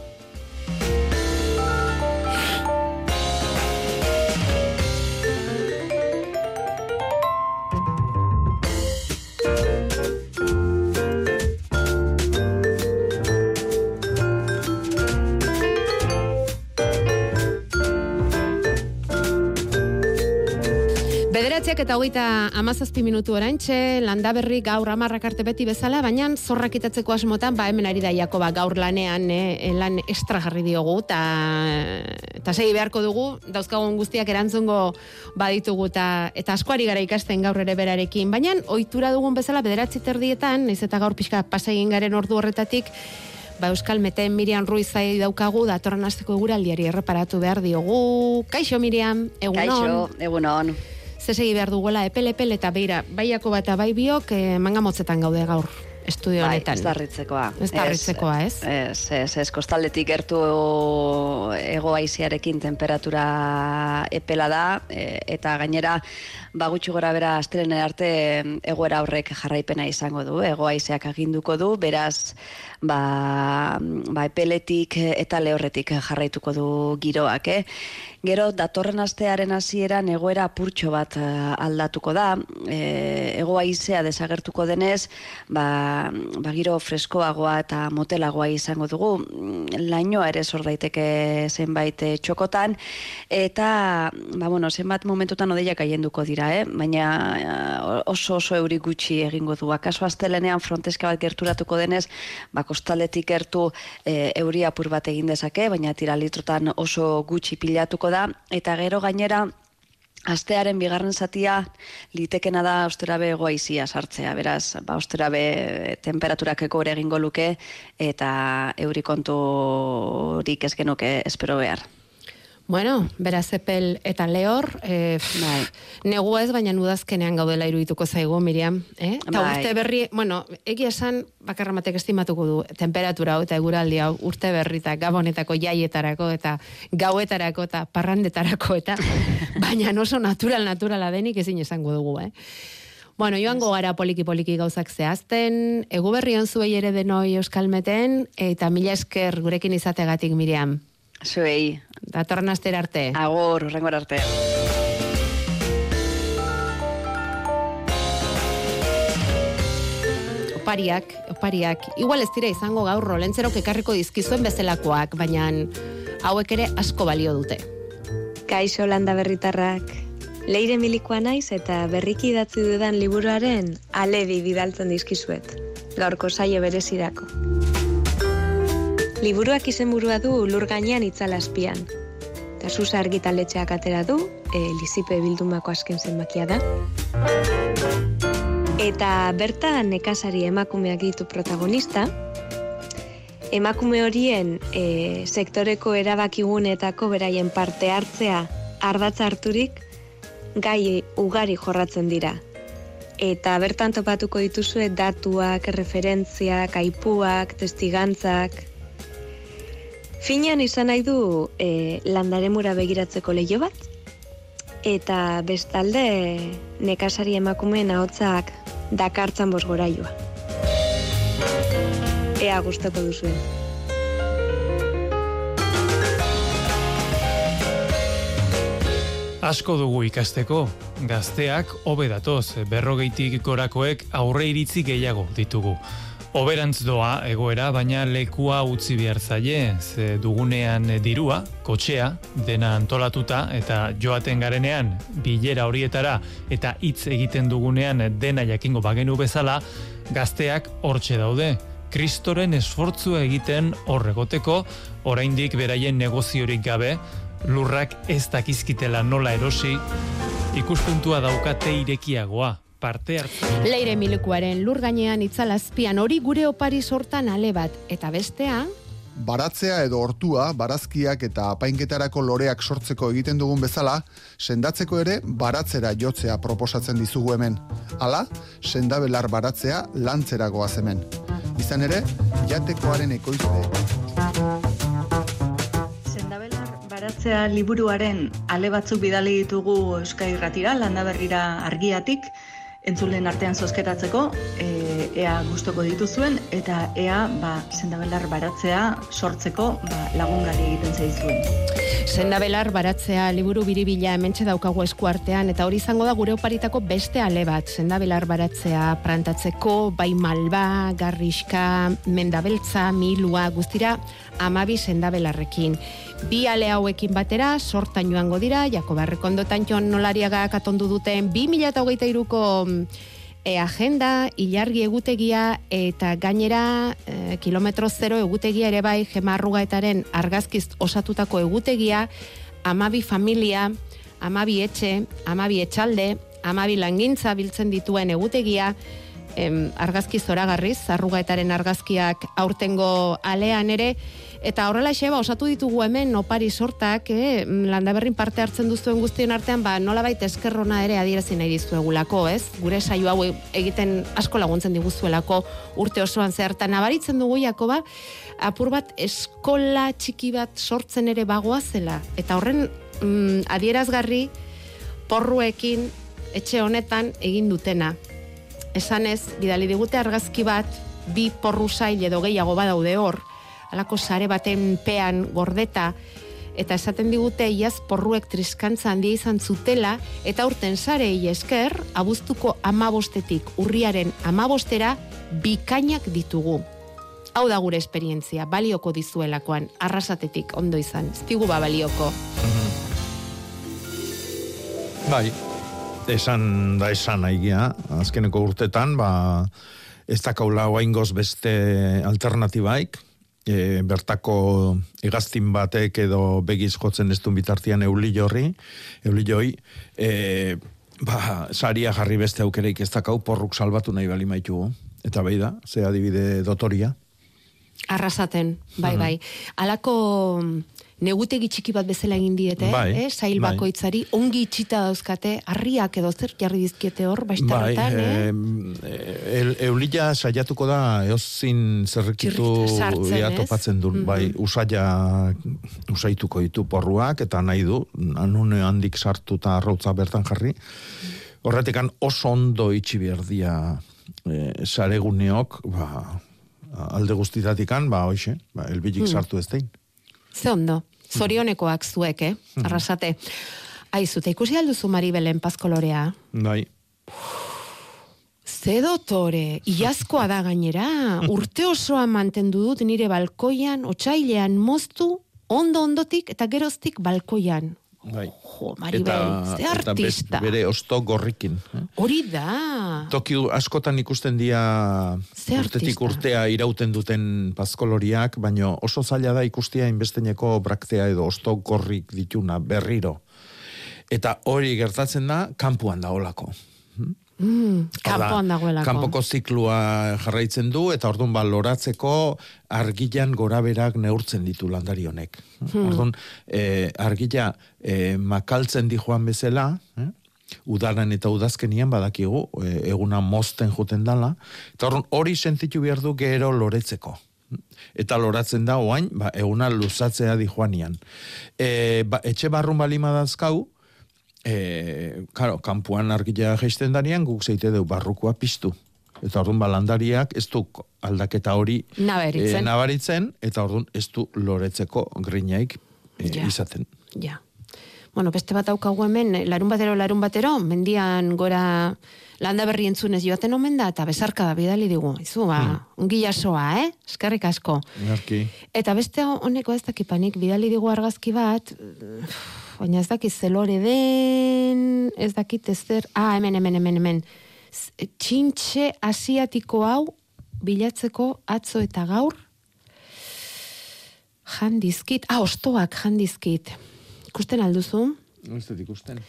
Bederatziak eta hogeita amazazpi minutu oraintxe, landa berri gaur amarrak arte beti bezala, baina zorrak itatzeko asmotan, ba hemen ari da Jakoba gaur lanean, eh, lan estragarri diogu, eta segi beharko dugu, dauzkagun guztiak erantzungo baditugu, eta, eta askoari gara ikasten gaur ere berarekin, baina ohitura dugun bezala bederatzi terdietan, naiz eta gaur pixka pasa egin garen ordu horretatik, ba Euskal Meten Miriam Ruizai daukagu, datorren asteko eguraldiari erreparatu behar diogu. Kaixo Miriam, egunon. Kaixo, egunon. Ze segi behar duguela epel-epel eta beira, baiako bat bai biok eh, mangamotzetan gaude gaur estudio Bai, honetan. ez darritzekoa. Ez darritzekoa, ez? Ez, ez, ez, kostaldetik gertu ego aiziarekin temperatura epela da, e, eta gainera, ba gutxi gora bera astelene arte egoera horrek jarraipena izango du, ego aizeak aginduko du, beraz, ba, ba epeletik eta lehorretik jarraituko du giroak, eh? Gero, datorren astearen hasieran egoera apurtxo bat eh, aldatuko da, e, ego haizea desagertuko denez, ba, ba giro freskoagoa eta motelagoa izango dugu, Mm, lainoa ere sor daiteke zenbait eh, txokotan, eta, ba, bueno, zenbat momentutan odeiak haienduko dira, eh? baina eh, oso oso euri gutxi egingo du. Akaso astelenean fronteska bat gerturatuko denez, ba, kostaldetik gertu e, euri apur bat egin dezake, baina tira litrotan oso gutxi pilatuko da, eta gero gainera, Astearen bigarren zatia litekena da osterabe goaizia sartzea, beraz, ba, osterabe temperaturak eko egingo luke eta euri konturik ez genuke espero behar. Bueno, beraz epel eta lehor, eh, Bai. negua ez, baina udazkenean gaudela irudituko zaigu, Miriam. Eh? Eta Bai. urte berri, bueno, egia esan, bakarramatek estimatuko du, temperatura hau eta eguraldi hau urte berri eta gabonetako jaietarako eta gauetarako eta parrandetarako eta [laughs] baina oso natural naturala denik ezin esango dugu, eh? Bueno, joango gara poliki-poliki gauzak zehazten, egu berri zuei ere denoi euskalmeten, eta mila esker gurekin izategatik, Miriam. Zuei, Datorren astera arte. agor, urrengor arte. opariak, opariak, igual ez dira izango gaur rolentzerok ekarriko dizkizuen bezalakoak, baina hauek ere asko balio dute. Kaixo landa berritarrak. Leire milikoa naiz eta berriki idatzi dudan liburuaren alebi bidaltzen dizkizuet. Gaurko saio berezirako. Liburuak izenburua du lur gainean itzalazpian. Eta Susa argitaletxeak atera du, e, lizipe bildumako azken zenbakia da. Eta bertan nekazari emakumeak ditu protagonista, emakume horien e, sektoreko erabakigunetako beraien parte hartzea ardatza harturik gai ugari jorratzen dira. Eta bertan topatuko dituzue datuak, referentziak, aipuak, testigantzak. Finean izan nahi du e, landaremura begiratzeko leio bat, eta bestalde nekazari emakumeen ahotzak dakartzan bosgorailua. Ea gustoko duzuen. Asko dugu ikasteko, gazteak hobe datoz, berrogeitik gorakoek aurre iritzi gehiago ditugu. Oberantz doa egoera, baina lekua utzi behar zaie, ze dugunean dirua, kotxea, dena antolatuta, eta joaten garenean, bilera horietara, eta hitz egiten dugunean dena jakingo bagenu bezala, gazteak hortxe daude. Kristoren esfortzua egiten horregoteko, oraindik beraien negoziorik gabe, lurrak ez dakizkitela nola erosi, ikuspuntua daukate irekiagoa, parte hartzen. Leire milikuaren lur gainean itzalazpian hori gure opari sortan ale bat, eta bestea, Baratzea edo hortua, barazkiak eta apainketarako loreak sortzeko egiten dugun bezala, sendatzeko ere baratzera jotzea proposatzen dizugu hemen. Hala, sendabelar baratzea lantzeragoaz hemen. Izan ere, jatekoaren ekoizte. Sendabelar baratzea liburuaren ale batzuk bidali ditugu Euskal Irratira, landa berrira argiatik, entzulen artean zozketatzeko, e, ea gustoko dituzuen, eta ea ba, sendabelar baratzea sortzeko ba, lagungarri egiten zaizuen. Sendabelar baratzea liburu biribila hementxe daukagu eskuartean eta hori izango da gure oparitako beste ale bat. Sendabelar baratzea prantatzeko, bai malba, garriska, mendabeltza, milua, guztira amabi sendabelarrekin. Bi ale hauekin batera, sortan joango dira, Jakoba Rekondotan jon nolariagak atondu duten 2023ko e, agenda, ilargi egutegia eta gainera e, kilometro zero egutegia ere bai gemarrugaetaren argazkiz osatutako egutegia, amabi familia, amabi etxe, amabi etxalde, amabi langintza biltzen dituen egutegia, em, argazki zoragarriz, arrugaetaren argazkiak aurtengo alean ere, Eta horrela xeba, osatu ditugu hemen opari sortak, eh? landaberrin parte hartzen duzuen guztien artean, ba, nola baita eskerrona ere adierazi nahi dizuegulako, ez? Gure saio hau egiten asko laguntzen diguzuelako urte osoan zehar. nabaritzen dugu, Jakoba, apur bat eskola txiki bat sortzen ere bagoa zela. Eta horren mm, adierazgarri porruekin etxe honetan egin dutena. Esanez, bidali digute argazki bat, bi porru sail edo gehiago badaude hor, alako sare baten pean gordeta, eta esaten digute iaz porruek triskantza handia izan zutela, eta urten sarei esker, abuztuko amabostetik urriaren amabostera bikainak ditugu. Hau da gure esperientzia, balioko dizuelakoan, arrasatetik ondo izan, ez ba balioko. Bai, esan da esan aigia, azkeneko urtetan, ba, ez dakaula oaingoz beste alternatibaik, e, bertako egaztin batek edo begiz jotzen ez duen bitartian euli jorri, euli joi, e, ba, saria jarri beste aukereik ez dakau, porruk salbatu nahi bali maitu, eta bai da, ze adibide dotoria. Arrasaten, bai, bai. Alako negutegi txiki bat bezala egin diete, Bai, eh? sail bai. bakoitzari, ongi itxita dauzkate, harriak edo zer jarri dizkiete hor, Bai, baiztarretan, eh? eh, el, eulila saiatuko da eozin ea ez? topatzen du, Mhm. bai, usaia usaituko ditu porruak, eta nahi du, anune handik sartu eta arrautza bertan jarri. Horretekan oso ondo itxi behar dia eh, sareguneok, ba, alde guztitatikan, ba, hoxe, ba, elbilik Hmm. sartu ez dein. Ze ondo, zorionekoak zuek, eh? Arrasate. Aizu, eta ikusi alduzu Maribelen pazkolorea? Bai, Ze dotore, iazkoa da gainera, [laughs] urte osoa mantendu dut nire balkoian, otsailean moztu, ondo ondotik eta geroztik balkoian. Bai. Jo, Maribel, ze eta artista. bere osto gorrikin. eh? Hori da. Toki askotan ikusten dira Ze urtetik artista. urtea irauten duten pazkoloriak, baino oso zaila da ikustia inbesteneko braktea edo osto gorrik dituna berriro. Eta hori gertatzen da, kanpuan da olako. Mm, kanpoan dagoelako. Kanpoko ziklua jarraitzen du, eta orduan ba, loratzeko argilan goraberak neurtzen ditu landari honek. Hmm. Orduan, eh, argila eh, makaltzen di joan bezala, eh? udaran eta udazkenian badakigu, eh, eguna mozten juten dala, eta orduan hori sentitu behar du gero loretzeko. Eta loratzen da, oain, ba, eguna luzatzea di joanian. E, ba, etxe barrun balima dazkau, e, karo, kanpuan argila jaisten darian, guk zeite du barrukoa piztu. Eta orduan balandariak ez du aldaketa hori Nabaritzen. e, nabaritzen, eta orduan ez du loretzeko grinaik e, Ja. izaten. Ja. Bueno, beste bat daukagu hemen, larun batero, larun batero, mendian gora landa berri entzunez joaten omen da, eta besarka da bidali digu. Izu, ba, Hmm. ongi jasoa, eh? Eskerrik asko. Iarki. Eta beste honeko ez dakipanik, bidali digu argazki bat, baina ez dakit zelore den, ez dakit ez zer, ah, hemen, hemen, hemen, hemen. Z- Txintxe asiatiko hau bilatzeko atzo eta gaur, jandizkit, ah, ostoak jandizkit. Ikusten alduzu? Ez dut ikusten.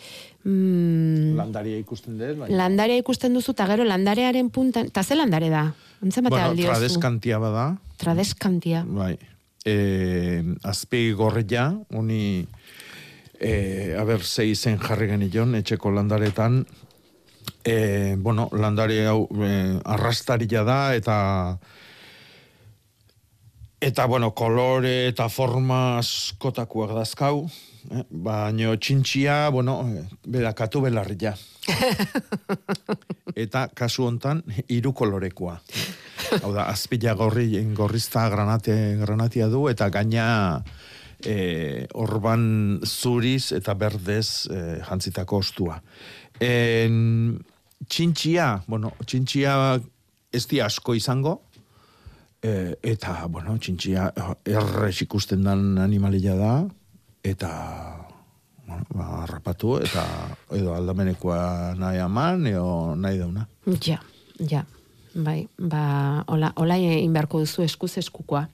Mm, Landaria ikusten dut, baina... landarea ikusten duzu, eta gero landarearen puntan, eta ze landare da? Ontzen bate bueno, aldiozu? tradeskantia bada, Tradeskantia. Bai. E, azpi gorria, uni, e, aber, zei zen jarri genion, etxeko landaretan, e, bueno, landare hau e, arrastaria da, eta eta, bueno, kolore eta forma askotakuak dazkau, eh? baino txintxia, bueno, eh, bera, katu belarria. [laughs] eta kasu hontan hiru kolorekoa. Hau da, azpila gorri, gorrizta granate, granatia du, eta gaina e, orban zuriz eta berdez e, jantzitako ostua. En, txintxia, bueno, txintxia ez di asko izango, e, eta, bueno, txintxia errez ikusten dan animalia da, eta bueno, ba, harrapatu, eta edo aldamenekoa nahi aman, edo nahi dauna. Ja, ja. Bai, ba, ola, ola egin beharko duzu eskuz eskukoa.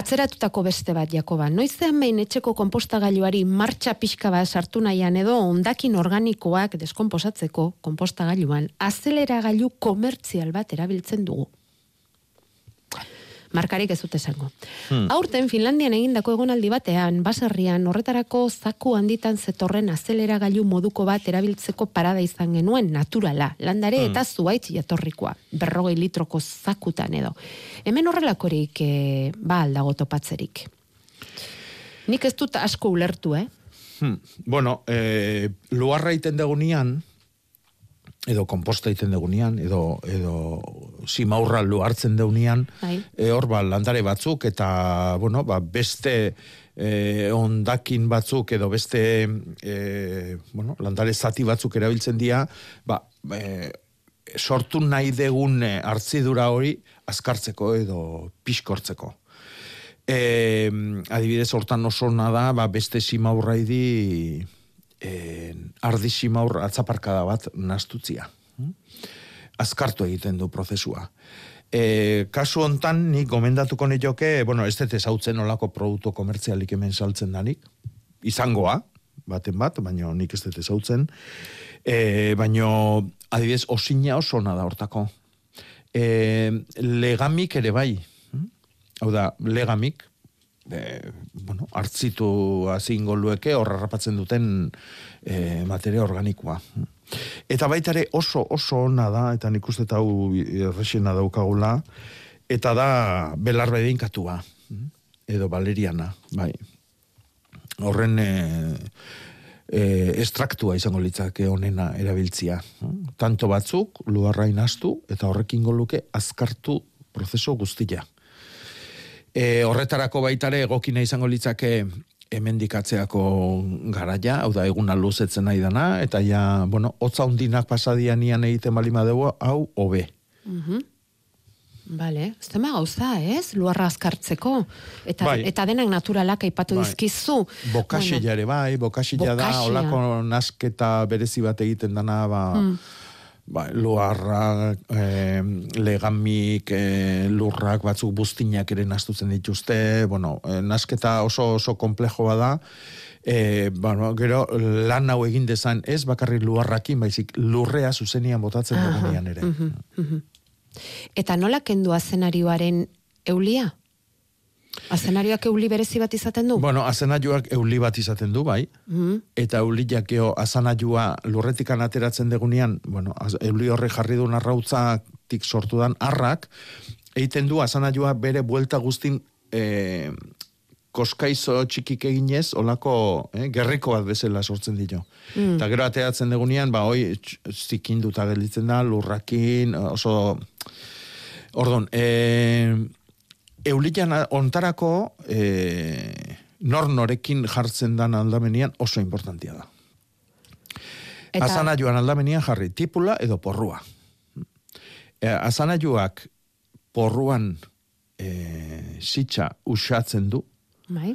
Atzeratutako beste bat, Jakoba, noizean behin etxeko konpostagailuari martxa pixka bat sartu nahian edo ondakin organikoak deskonposatzeko konpostagailuan azeleragailu komertzial bat erabiltzen dugu. Markarik ez dut esango. Hmm. Aurten Finlandian egindako egonaldi batean, baserrian horretarako zaku handitan zetorren azeleragailu moduko bat erabiltzeko parada izan genuen naturala, landare Hmm. eta zuaitz jatorrikoa, berrogei litroko zakutan edo. Hemen horrelakorik e, ba aldago topatzerik. Nik ez dut asko ulertu, eh? Hmm. Bueno, eh, luarra iten degunean, edo komposta iten degunean, edo, edo simaurra luartzen degunean, Bai. e, hor ba, landare batzuk, eta, bueno, ba, beste e, ondakin batzuk, edo beste e, bueno, landare zati batzuk erabiltzen dira, ba, e, sortu nahi degun hartzidura hori azkartzeko edo pixkortzeko. E, adibidez, hortan oso da, ba, beste simaurraidi e, ardi simaur atzaparkada bat nastutzia. Hm? Azkartu egiten du prozesua. E, kasu hontan nik gomendatuko nioke, bueno, ez dut ezautzen olako produktu komertzialik hemen saltzen danik, izangoa, baten bat, baina nik ez dut ezautzen, e, baina adibidez osina oso da hortako. E, legamik ere bai, hm? hau da, legamik, e, bueno, hartzitu azingo lueke horra rapatzen duten e, materia organikoa. Eta baita ere oso oso ona da, eta nik uste hau errexena daukagula, eta da belar bedinkatua, edo valeriana, bai. Horren e, e, estraktua izango litzake honena erabiltzia. Tanto batzuk, luarrain astu, eta horrekin luke azkartu prozeso guztia. E, horretarako baitare egokina izango litzake hemendikatzeako garaia, hau da eguna luzetzen nahi dana, eta ja, bueno, hotza hundinak pasadian ian egiten balima dugu, hau, hobe. Mhm. Bale, ez dema gauza, ez? Luarra azkartzeko. Eta, Bai. eta denak naturalak aipatu Bai. dizkizu. Bokasila ere bai, bokasila da, olako nasketa berezi bat egiten dana, ba, Hmm. Ba, luarra, eh, legamik, eh, lurrak batzuk buztinak ere nastutzen dituzte, bueno, eh, nasketa oso oso komplejo bada, eh, bueno, gero lan hau egin dezan ez bakarrik luarrakin, baizik lurrea zuzenian botatzen dugunean ere. mhm, mhm. Eta nola kendu azenarioaren eulia? Azenarioak euli berezi bat izaten du? Bueno, azenaiuak euli bat izaten du, bai, Mhm. eta euliak geo azanaiua lurretikan ateratzen degunean, bueno, euli horre jarri duen arrautzatik sortu dan arrak, egiten du azanaiua bere buelta guztin e, koskaizo txikik eginez, olako eh, gerriko bat bezala sortzen dio. Mm. Eta gero ateratzen degunean, ba, hoi zikinduta gelditzen da, lurrakin, oso... Ordon, e, eulian ontarako e, nor norekin jartzen dan aldamenian oso importantia da. Eta- Azanaiuan aldamenian jarri tipula edo porrua. E, azanaiuak porruan e, sitxa usatzen du, Bai.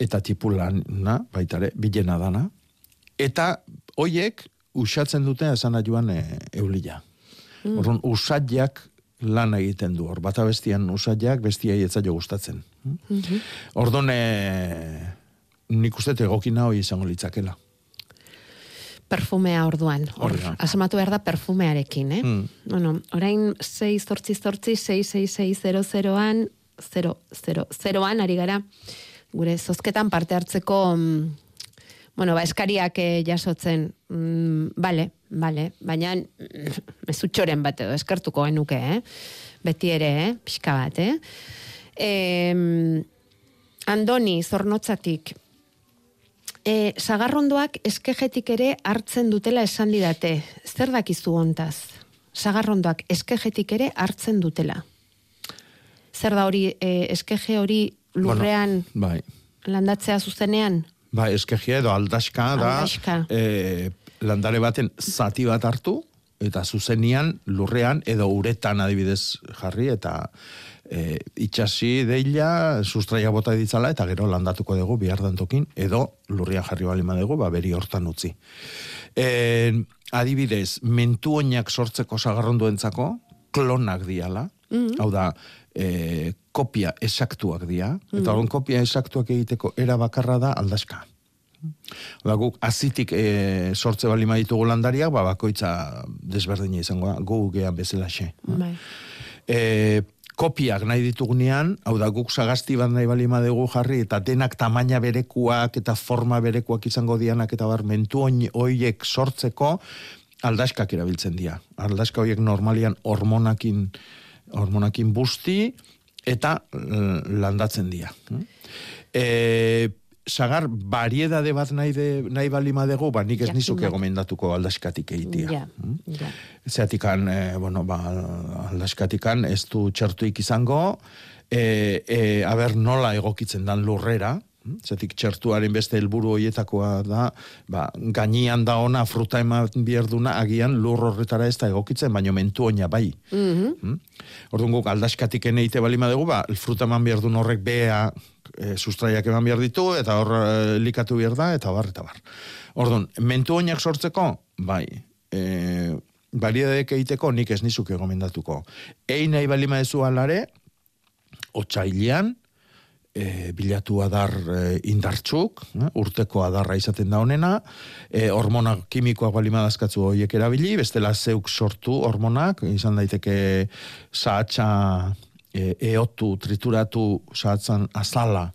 eta tipulana, baitare, bilena dana, eta hoiek usatzen dute azanaiuan e, eulila. Mm. Orduan, usaiak lan egiten du, hor, bata bestian usaiak, bestia etzaio gustatzen. Mhm. Orduan, e, nik uste egokina hoi izango litzakela. Perfumea orduan. Hor, Hori asmatu behar da perfumearekin, eh? Mm. Bueno, orain 6 zortzi zortzi 66600an 000an ari gara gure zozketan parte hartzeko mm, bueno, ba, eskariak eh, jasotzen mm, bale, bale, baina mm, mezutxoren bat edo eskartuko genuke, eh? Beti ere, eh? Pixka bat, eh? Em, Andoni, zornotzatik, E, sagarrondoak eskejetik ere hartzen dutela esan didate. Zer dakizu hontaz? Sagarrondoak eskejetik ere hartzen dutela. Zer da hori, e, eskeje hori lurrean Bai. landatzea zuzenean? Ba, eskegia edo aldaska da, Aldaska. e, landare baten zati bat hartu, eta zuzenian lurrean edo uretan adibidez jarri, eta e, itxasi deila, sustraia bota ditzala, eta gero landatuko dugu bihar dantokin, edo lurrian jarri balima dugu, ba, beri hortan utzi. E, adibidez, mentu oinak sortzeko sagarronduentzako, klonak diala, Mhm. hau da, e, kopia esaktuak dira, Mhm. eta hon kopia esaktuak egiteko era bakarra da aldaska. Da, guk azitik e, sortze balima ditugu landariak, ba, bakoitza desberdina izango da, gu gean bezalaxe. Bai. E, kopiak nahi ditugunean, hau da guk sagasti bat nahi balima dugu jarri, eta denak tamaina berekuak eta forma berekuak izango dianak eta bar mentu hoiek sortzeko aldaskak erabiltzen dira. Aldaska hoiek normalian hormonakin hormonakin busti eta eh, landatzen dira. E, sagar variedade bat nahi, de, nahi balima dugu, ba nik ez nizuke gomendatuko aldaskatik egitea. Ja, ja. Zeatikan, e, bueno, ba, aldaskatikan ez du txertuik izango, e, e, aber nola egokitzen dan lurrera? Zetik txertuaren beste helburu hoietakoa da, ba, gainian da ona fruta eman bierduna, agian lur horretara ez da egokitzen, baino mentu oina bai. Mhm. Orduan guk aldaskatik eneite balima dugu, ba, fruta eman behar duen horrek bea e, sustraiak eman behar ditu, eta hor e, likatu behar da, eta bar, eta bar. Orduan, mentu oinak sortzeko, bai, e, baliadek egiteko nik ez nizuke gomendatuko. Ein nahi balima ezu alare, otsailean, e, bilatu adar e, indartxuk, eh, urteko adarra izaten da honena, e, hormona kimikoak balima dazkatzu horiek erabili, bestela zeuk sortu hormonak, izan daiteke sahatxa e, eotu, trituratu sahatzan azala,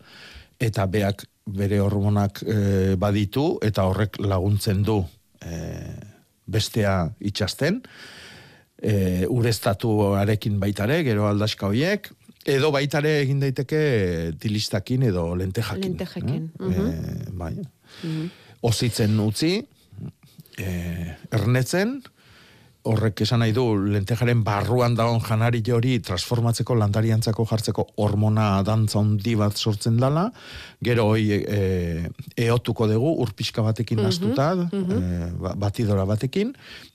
eta beak bere hormonak e, baditu, eta horrek laguntzen du e, bestea itxasten, e, ureztatu arekin baitare, gero aldaska hoiek, edo baitare egin daiteke tilistakin edo lentejakin. Lentejekin. Eh? E, bai. Mhm. Ozitzen utzi, e, ernetzen, horrek esan nahi du lentejaren barruan dagoen janari hori transformatzeko landariantzako jartzeko hormona dantza handi bat sortzen dala, gero hoi e, eotuko dugu urpiska batekin Mhm, nastuta, mhm. e, ba- batidora batekin,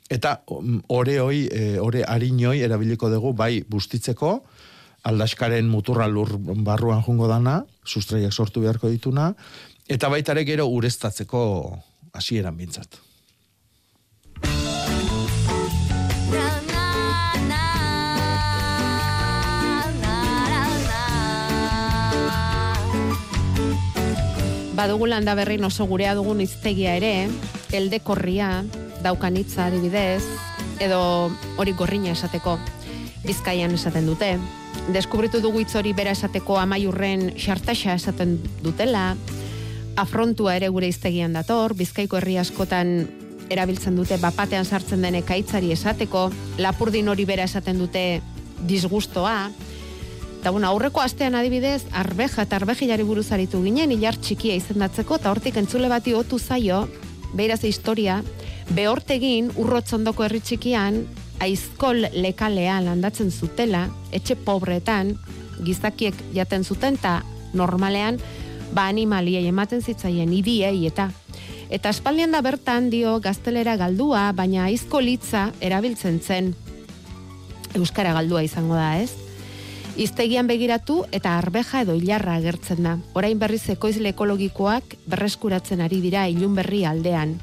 eta mm, ore hoi, e, ore harinoi erabiliko dugu bai bustitzeko, aldaskaren muturra lur barruan jungo dana, sustraiak sortu beharko dituna, eta baita ere gero ureztatzeko hasieran bintzat. Badugu landa berrin oso gurea dugun iztegia ere, elde korria, daukan hitza adibidez, edo hori gorrina esateko, bizkaian esaten dute. Deskubritu dugu hitz hori bera esateko amaiurren xartaxa esaten dutela, afrontua ere gure iztegian dator, bizkaiko herri askotan erabiltzen dute bapatean sartzen den ekaitzari esateko, lapurdin hori bera esaten dute disgustoa, Eta bueno, aurreko astean adibidez, arbeja eta arbejilari buruz aritu ginen, hilar txikia izendatzeko, eta hortik entzule bati otu zaio, beiraz historia, behortegin urrotzondoko herri txikian, aizkol lekalea landatzen zutela, etxe pobretan, gizakiek jaten zuten, eta normalean, ba animaliei ematen zitzaien idiei eta Eta espaldian da bertan dio gaztelera galdua, baina aizkolitza erabiltzen zen. Euskara galdua izango da, ez? Iztegian begiratu eta arbeja edo hilarra agertzen da. Orain berriz ekoizle ekologikoak berreskuratzen ari dira ilun berri aldean.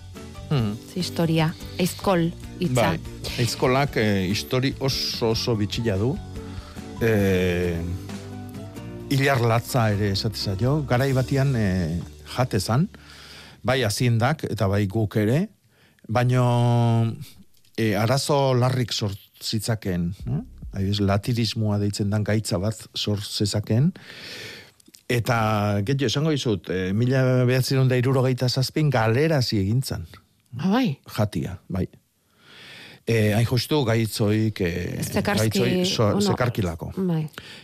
Hmm. Ze historia, aizkol hitza. Bai, eizkolak e, histori oso oso bitxila du. E, Ilar latza ere esate zaio, garai batian e, jatezan, bai aziendak eta bai guk ere, baino e, arazo larrik sortzitzaken, no? Adibidez, latirismoa deitzen dan gaitza bat sort zezaken, eta getxo esango izut, e, mila behatzen da irurogeita zazpin galerazi egintzan Ah, bai. jatia, bai. E, hain justu gaitzoik, e, Zekarski, gaitzoi so, bueno, zekarkilako. Bai.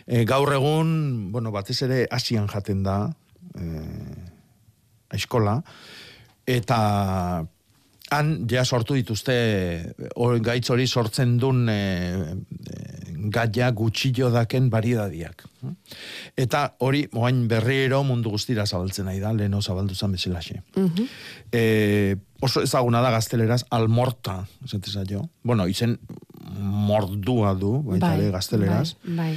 E, gaur egun, bueno, batez ere asian jaten da, e, eskola, eta han ja sortu dituzte hor gaitz hori sortzen duen e, e, gaia gutxillo daken baridadiak. Eta hori, moain berriro mundu guztira zabaltzen nahi da, leheno zabaldu zan bezalaxe. Mhm. E, oso ezaguna da gazteleraz almorta, esatez jo. Bueno, izen mordua du, baita ere gazteleraz. Bai, bai.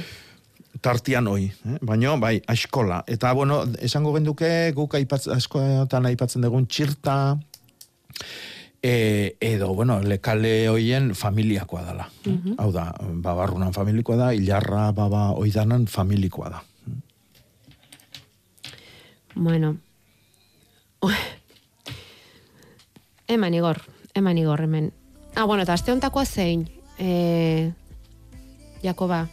Tartian hoi, eh? baina bai, askola. Eta, bueno, esango genduke, guk aipatz, askotan aipatzen dugun txirta, e, edo, bueno, lekale hoien familiakoa dela. Mhm. Hau da, babarrunan familikoa da, hilarra baba oidanan familikoa da. Bueno. Eman igor, eman igor hemen. Ah, bueno, eta aste hontakoa zein, e, Jakoba,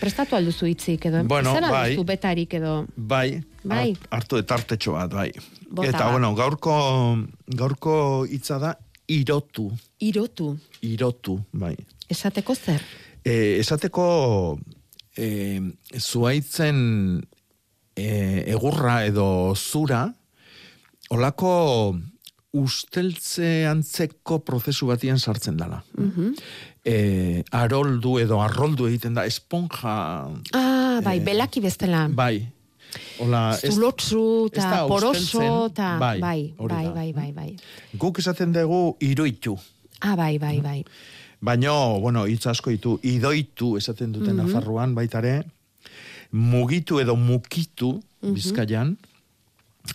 prestatu alduzu hitzik edo, Bueno, zer bai. alduzu betarik edo, Bai, Bai. hart- hartu etartetxo bat, bai. Bota Eta, bat. bueno, gaurko, gaurko hitza da irotu. irotu, Irotu, bai. esateko zer? E, esateko e, zuaitzen e, egurra edo zura, olako usteltze antzeko prozesu batian sartzen dela. Mhm. E, aroldu edo arroldu egiten da, esponja, Ah, bai, belaki bestela. bai. Ola, ez- Zulotzu eta poroso eta bai, bai, bai, bai, bai, bai. guk esaten dugu iruitu. Ah, bai, bai, bai. Baina, bueno, hitz asko ditu, idoitu esaten duten Mhm. Nafarroan baitare, mugitu edo mukitu Mhm. bizkaian,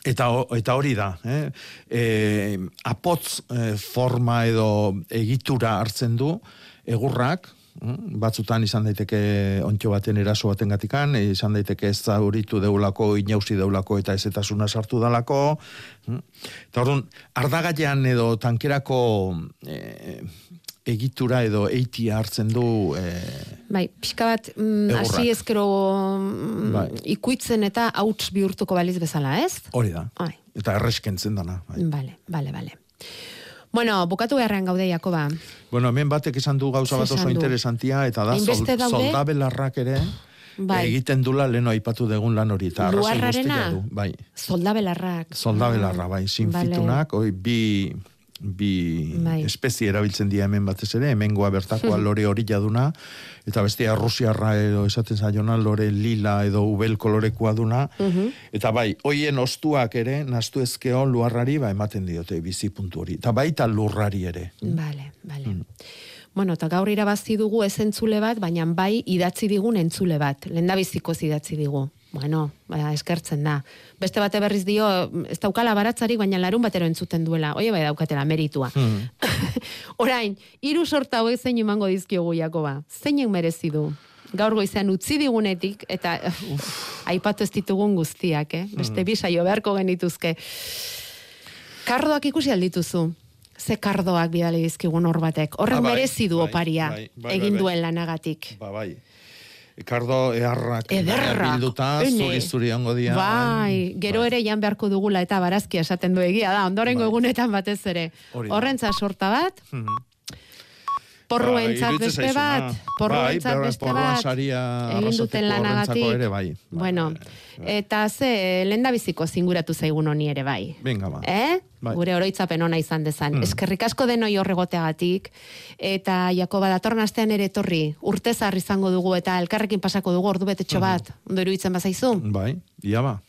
eta, eta hori da, eh? E, apotz eh, forma edo egitura hartzen du, egurrak, mm, batzutan izan daiteke ontxo baten eraso baten gatikan, izan daiteke ez zauritu deulako, inausi deulako eta ezetasuna sartu dalako. mm. Eta orduan, ardagaian edo tankerako e, egitura edo eitia hartzen du e, Bai, pixka bat, mm, hasi ezkero mm, Bai. ikuitzen eta hauts bihurtuko baliz bezala, ez? hori da. Ai. Eta erreskentzen dana. Bai. Bale, bale, bale. Bueno, bukatu beharrean gaude, Jakoba. Bueno, hemen batek esan du gauza bat oso interesantia, eta da sol, Hainbeste daude? soldabelarrak ere, Bai. egiten dula leno aipatu degun lan hori. Eta arrazoi Luarrarena? guztia du. Bai, Soldabelarrak. soldabelarra, bai, sinfitunak, oi, bi bi Bai. espezie erabiltzen dira hemen batez ere, hemengoa bertakoa [laughs] lore hori jaduna, eta bestea rusiarra edo esaten zaiona lore lila edo ubel kolorekoa duna, Mhm. eta bai, hoien ostuak ere, nastu ezkeo luarrari, ba, ematen diote bizi puntu hori. Eta baita lurrari ere. Vale, vale. Bueno, eta gaur irabazi dugu ez entzule bat, baina bai idatzi digun entzule bat. Lendabizikoz idatzi digu. Bueno, ba, eskertzen da. Beste bate berriz dio, ez daukala baratzarik, baina larun batero entzuten duela. Oie bai daukatela meritua. [laughs] Orain, hiru sorta hauek zein emango dizkiogu Jakoba. Zeinek merezi du? Gaur goizean utzi digunetik, eta aipatu ez ditugun guztiak, eh? Beste Mm. bi saio beharko genituzke. Kardoak ikusi aldituzu. Ze kardoak bidali dizkigun hor batek. Horrek Ah, bai, merezi du bai, oparia bai, egin duen lanagatik. Ba, bai. Kardo eharrak Ederrak, bilduta, zuri zuri ongo dia. Bai, gero ere jan beharko dugula eta barazkia esaten du egia da, ondorengo egunetan batez ere. Horrentza sorta bat, Mhm. Porruentzat Ba, beste bat, zaizuna. porruentzat bai, beste bat, egin duten lanagatik. ere bai. Bueno, eta ze lendabiziko zinguratu zaigun honi ere bai. Venga, ba. Eh? Bai. Gure oroitzapen ona izan dezan. Mm. Eskerrik asko denoi horregoteagatik eta Jakoba datorren astean ere etorri. Urtezar izango dugu eta elkarrekin pasako dugu ordu betetxo bat. Ondo iruditzen bazaizu? Bai, ia ba.